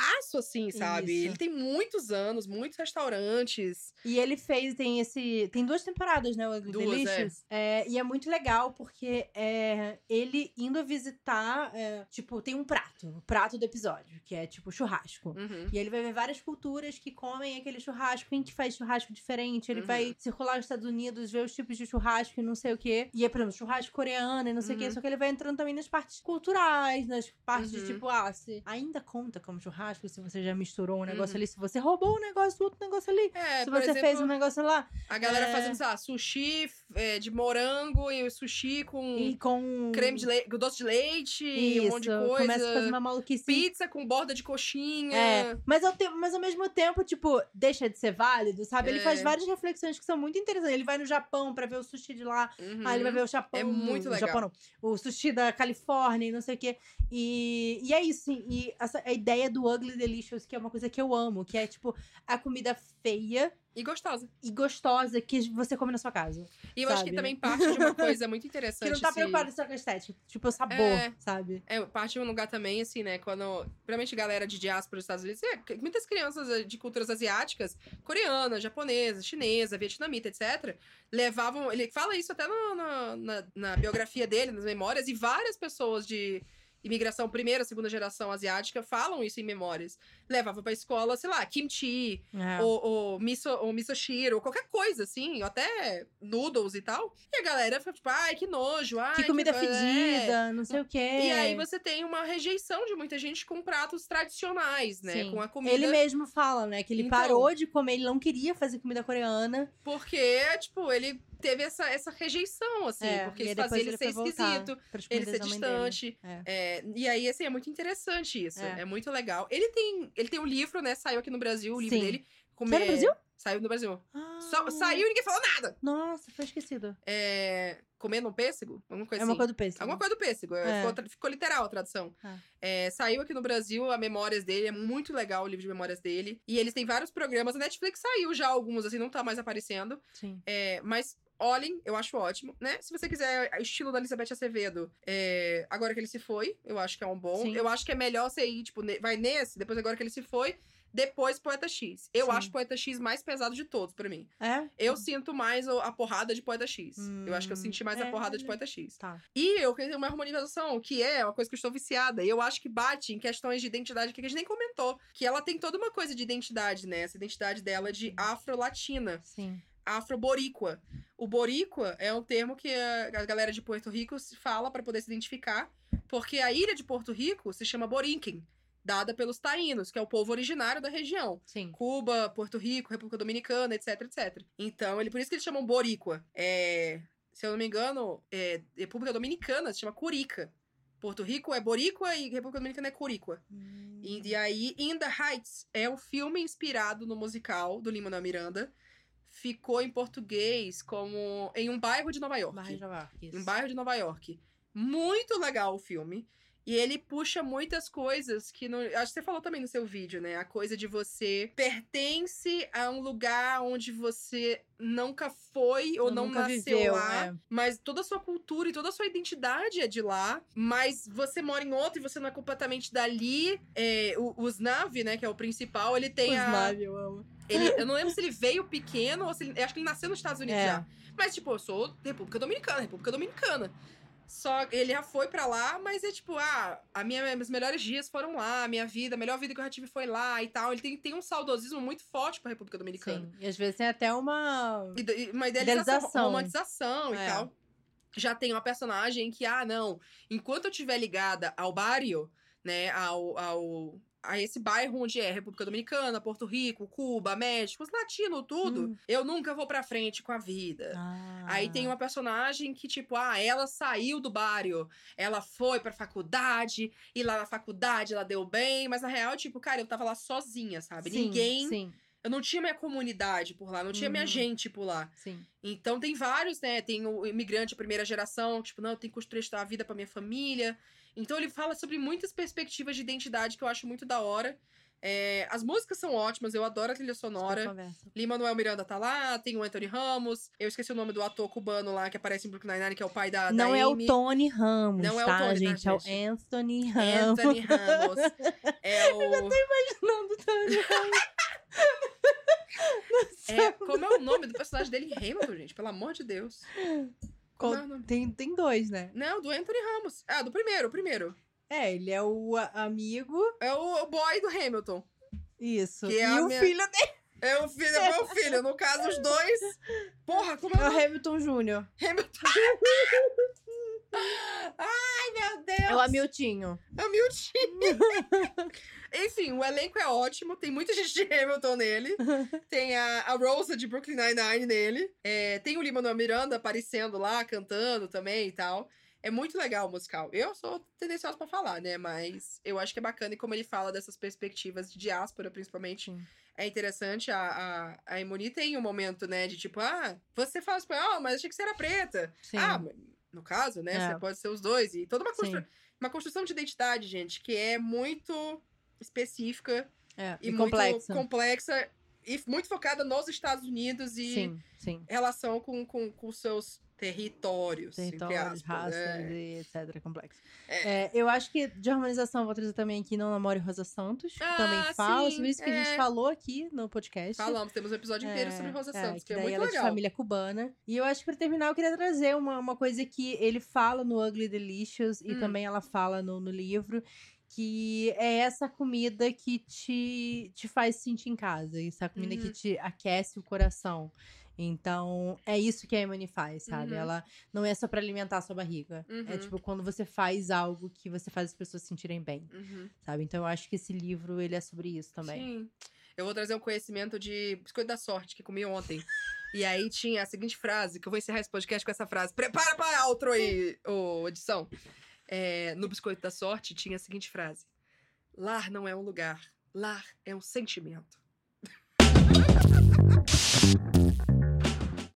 antigaço, assim, sabe? Isso. Ele tem muitos anos, muitos restaurantes. e ele fez, tem esse. Tem duas temporadas, né? O Ugly Duas, Delicious. É, e é muito legal porque é, ele indo visitar. é, tipo, tem um prato, o prato do episódio, que é tipo churrasco. Uhum. E ele vai ver várias culturas que comem aquele churrasco, quem que faz churrasco diferente. Ele Uhum. vai circular os Estados Unidos, ver os tipos de churrasco e não sei o quê. E é, por exemplo, churrasco coreano e não sei o quê. Uhum. Só que ele vai entrando também nas partes culturais, nas partes Uhum. de tipo, ah, se ainda conta como churrasco, se você já misturou um negócio Uhum. ali, se você roubou um negócio outro negócio ali. É, se você exemplo, fez um negócio lá. a galera é- fazendo, sei lá, sushi é, de morango e sushi com E com. creme de leite, doce de leite, Isso, um monte de coisa. começa a fazer uma maluquice. Pizza com borda de coxinha. É, mas ao, te- mas ao mesmo tempo, tipo, deixa de ser válido, sabe? Ele faz É. várias reflexões que são muito interessantes. Ele vai no Japão pra ver o sushi de lá. Uhum. Aí ele vai ver o Japão. É muito o legal. Japão. O sushi da Califórnia e não sei o quê. E, e é isso, sim. E essa, a ideia do Ugly Delicious, que é uma coisa que eu amo, que é, tipo, a comida feia E gostosa. e gostosa que você come na sua casa. E eu acho que Sabe? também parte de uma coisa muito interessante. Que não tá esse- preocupado só com a estética. Tipo, o sabor, É. sabe? É, parte de um lugar também, assim, né? Quando. Principalmente galera de diáspora dos Estados Unidos, é, muitas crianças eh, de culturas asiáticas, coreana, japonesa, chinesa, vietnamita, etc., levavam. Ele fala isso até no- na, na, na biografia dele, nas memórias, e várias pessoas de imigração primeira, segunda geração asiática falam isso em memórias. Levavam pra escola, sei lá, kimchi, É. ou, ou miso, ou misoshiro, ou qualquer coisa, assim, ou até noodles e tal. E a galera fica tipo, ai, que nojo, ai, que comida coisa- é. fedida, não sei o quê. E aí você tem uma rejeição de muita gente com pratos tradicionais, né? Sim. Com a comida. Ele mesmo fala, né? Que ele Então. parou de comer, ele não queria fazer comida coreana. Porque, tipo, ele teve essa, essa rejeição, assim. É, porque isso fazia depois ele ser esquisito, ele ser distante. É. É, e aí, assim, é muito interessante isso. É. É. muito legal. Ele tem, ele tem um livro, né? Saiu aqui no Brasil, o livro Sim. dele. Saiu no Brasil? Saiu no Brasil. Ah, Só- saiu e ninguém falou nada. Nossa, foi esquecido. É, comendo um pêssego? Alguma coisa é uma assim. coisa do pêssego. Alguma coisa do pêssego. É. Ficou, ficou literal a tradução. Ah. É, saiu aqui no Brasil a Memórias dele. É muito legal o livro de memórias dele. E eles têm vários programas. A Netflix saiu já alguns, assim, não tá mais aparecendo. Sim. É, mas olhem, eu acho ótimo, né? Se você quiser estilo da Elizabeth Acevedo, é, agora que ele se foi, eu acho que é um bom. Sim. Eu acho que é melhor você ir, tipo, ne- vai nesse, depois agora que ele se foi, depois Poeta X. Eu Sim. acho Poeta X mais pesado de todos, pra mim. É? Eu sinto mais o- a porrada de Poeta X. eu acho que eu Hum, senti mais a é, porrada de né? Poeta X. Tá. E eu queria ter uma harmonização, que é uma coisa que eu estou viciada. E eu acho que bate em questões de identidade que a gente nem comentou. Que ela tem toda uma coisa de identidade, né? Essa identidade dela de afro-latina, Sim. Afro-boríqua. O boríqua é um termo que a galera de Porto Rico se fala para poder se identificar, porque a ilha de Porto Rico se chama Borinquen, dada pelos taínos, que é o povo originário da região. Sim. Cuba, Porto Rico, República Dominicana, etc, etc. Então, ele por isso que eles chamam Boríqua. É, se eu não me engano, é, República Dominicana se chama Curica. Porto Rico é Boríqua e República Dominicana é Curiqua. E, e aí, In the Heights é um filme inspirado no musical do Lin-Manuel Miranda. Ficou em português como Em um bairro de Nova York. Barra de Nova York, isso. Em um bairro de Nova York. Muito legal o filme. E ele puxa muitas coisas que. No, acho que você falou também no seu vídeo, né? A coisa de você pertence a um lugar onde você nunca foi ou Ou não nasceu viveu, lá. é. Mas toda a sua cultura e toda a sua identidade é de lá. Mas você mora em outro e você não é completamente dali. É, o, o Snav, né? Que é o principal, ele tem Os a. Eu amo. Ele, eu não lembro se ele veio pequeno ou se ele. eu Acho que ele nasceu nos Estados Unidos É. já. Mas, tipo, eu sou República Dominicana, República Dominicana. Só ele já foi pra lá, mas é tipo, ah, a minha, meus melhores dias foram lá, a minha vida, a melhor vida que eu já tive foi lá e tal. Ele tem, tem um saudosismo muito forte pra República Dominicana. Sim. E às vezes tem até uma. E, e uma idealização, Idealização. romantização e É. tal. Já tem uma personagem que, ah, não, enquanto eu estiver ligada ao barrio, né, ao, ao, a esse bairro onde é República Dominicana, Porto Rico, Cuba, México, os latinos, tudo, Hum. eu nunca vou pra frente com a vida. Ah. Aí tem uma personagem que, tipo, ah, ela saiu do barrio, ela foi pra faculdade, e lá na faculdade ela deu bem, mas na real, tipo, cara, eu tava lá sozinha, sabe? Sim, Ninguém. Sim, Eu não tinha minha comunidade por lá, não tinha minha Uhum. gente por lá. sim. Então tem vários, né? Tem o imigrante primeira geração, tipo, não, eu tenho que construir a vida pra minha família. Então ele fala sobre muitas perspectivas de identidade que eu acho muito da hora. É, as músicas são ótimas, eu adoro a trilha sonora. conversa. Lin-Manuel Miranda tá lá, tem o Anthony Ramos. Eu esqueci o nome do ator cubano lá que aparece em Brooklyn Nine-Nine, que é o pai da, Não da é o. Tony Ramos, Não é o tá, Tony, tá, gente? É o gente? Anthony Ramos. Anthony Ramos. É o. Não, do Tony Ramos. É, como é o nome do personagem dele em Hamilton, gente? Pelo amor de Deus. Como é? Tem, tem dois, né? Não, do Anthony Ramos. Ah, do primeiro, o primeiro. É, ele é o amigo. É o, boy do Hamilton. Isso. Que é e o minha- filho dele É o filho, é meu filho. No caso, os dois. Porra, como é é o? Hamilton Jr. Hamilton. Ai, meu Deus. É o Hamiltinho. Hamilton. Enfim, o elenco é ótimo. Tem muita gente de Hamilton nele. Tem a, a Rosa de Brooklyn Nine-Nine nele. É, tem o Lin-Manuel Miranda aparecendo lá, cantando também e tal. É muito legal o musical. Eu sou tendenciosa pra falar, né? Mas eu acho que é bacana e como ele fala dessas perspectivas de diáspora, principalmente. Sim. É interessante. A, a, a Emoni tem um momento, né? De tipo, ah, você fala espanhol, mas achei que você era preta. Sim. Ah, no caso, né? É. Você pode ser os dois. E toda uma, constru- uma construção de identidade, gente, que é muito específica É, e, e, muito complexa. complexa e muito focada nos Estados Unidos e Sim, sim. relação com, com, com seus territórios, Territórios, raças né? e etc. Complexo. É. É, eu acho que de harmonização vou trazer também aqui Não Namore Rosa Santos, que Ah, também fala sobre isso que a é. gente falou aqui no podcast. Falamos, temos um episódio inteiro sobre Rosa Santos, que, que é muito ela é legal. de família cubana. E eu acho que pra terminar eu queria trazer uma, uma coisa que ele fala no Ugly Delicious e Hum. também ela fala no, no livro, que é essa comida que te, te faz sentir em casa, essa comida que Uhum. te aquece o coração. Então, é isso que a Emily faz, sabe? Uhum. Ela não é só pra alimentar a sua barriga. É Uhum. tipo quando você faz algo que você faz as pessoas se sentirem bem, Uhum. sabe? Então eu acho que esse livro, ele é sobre isso também. Sim. Eu vou trazer um conhecimento de biscoito da sorte que comi ontem. E aí tinha a seguinte frase, que eu vou encerrar esse podcast com essa frase. Prepara para outro aí, ô edição. É, no biscoito da sorte tinha a seguinte frase: Lar não é um lugar, lar é um sentimento.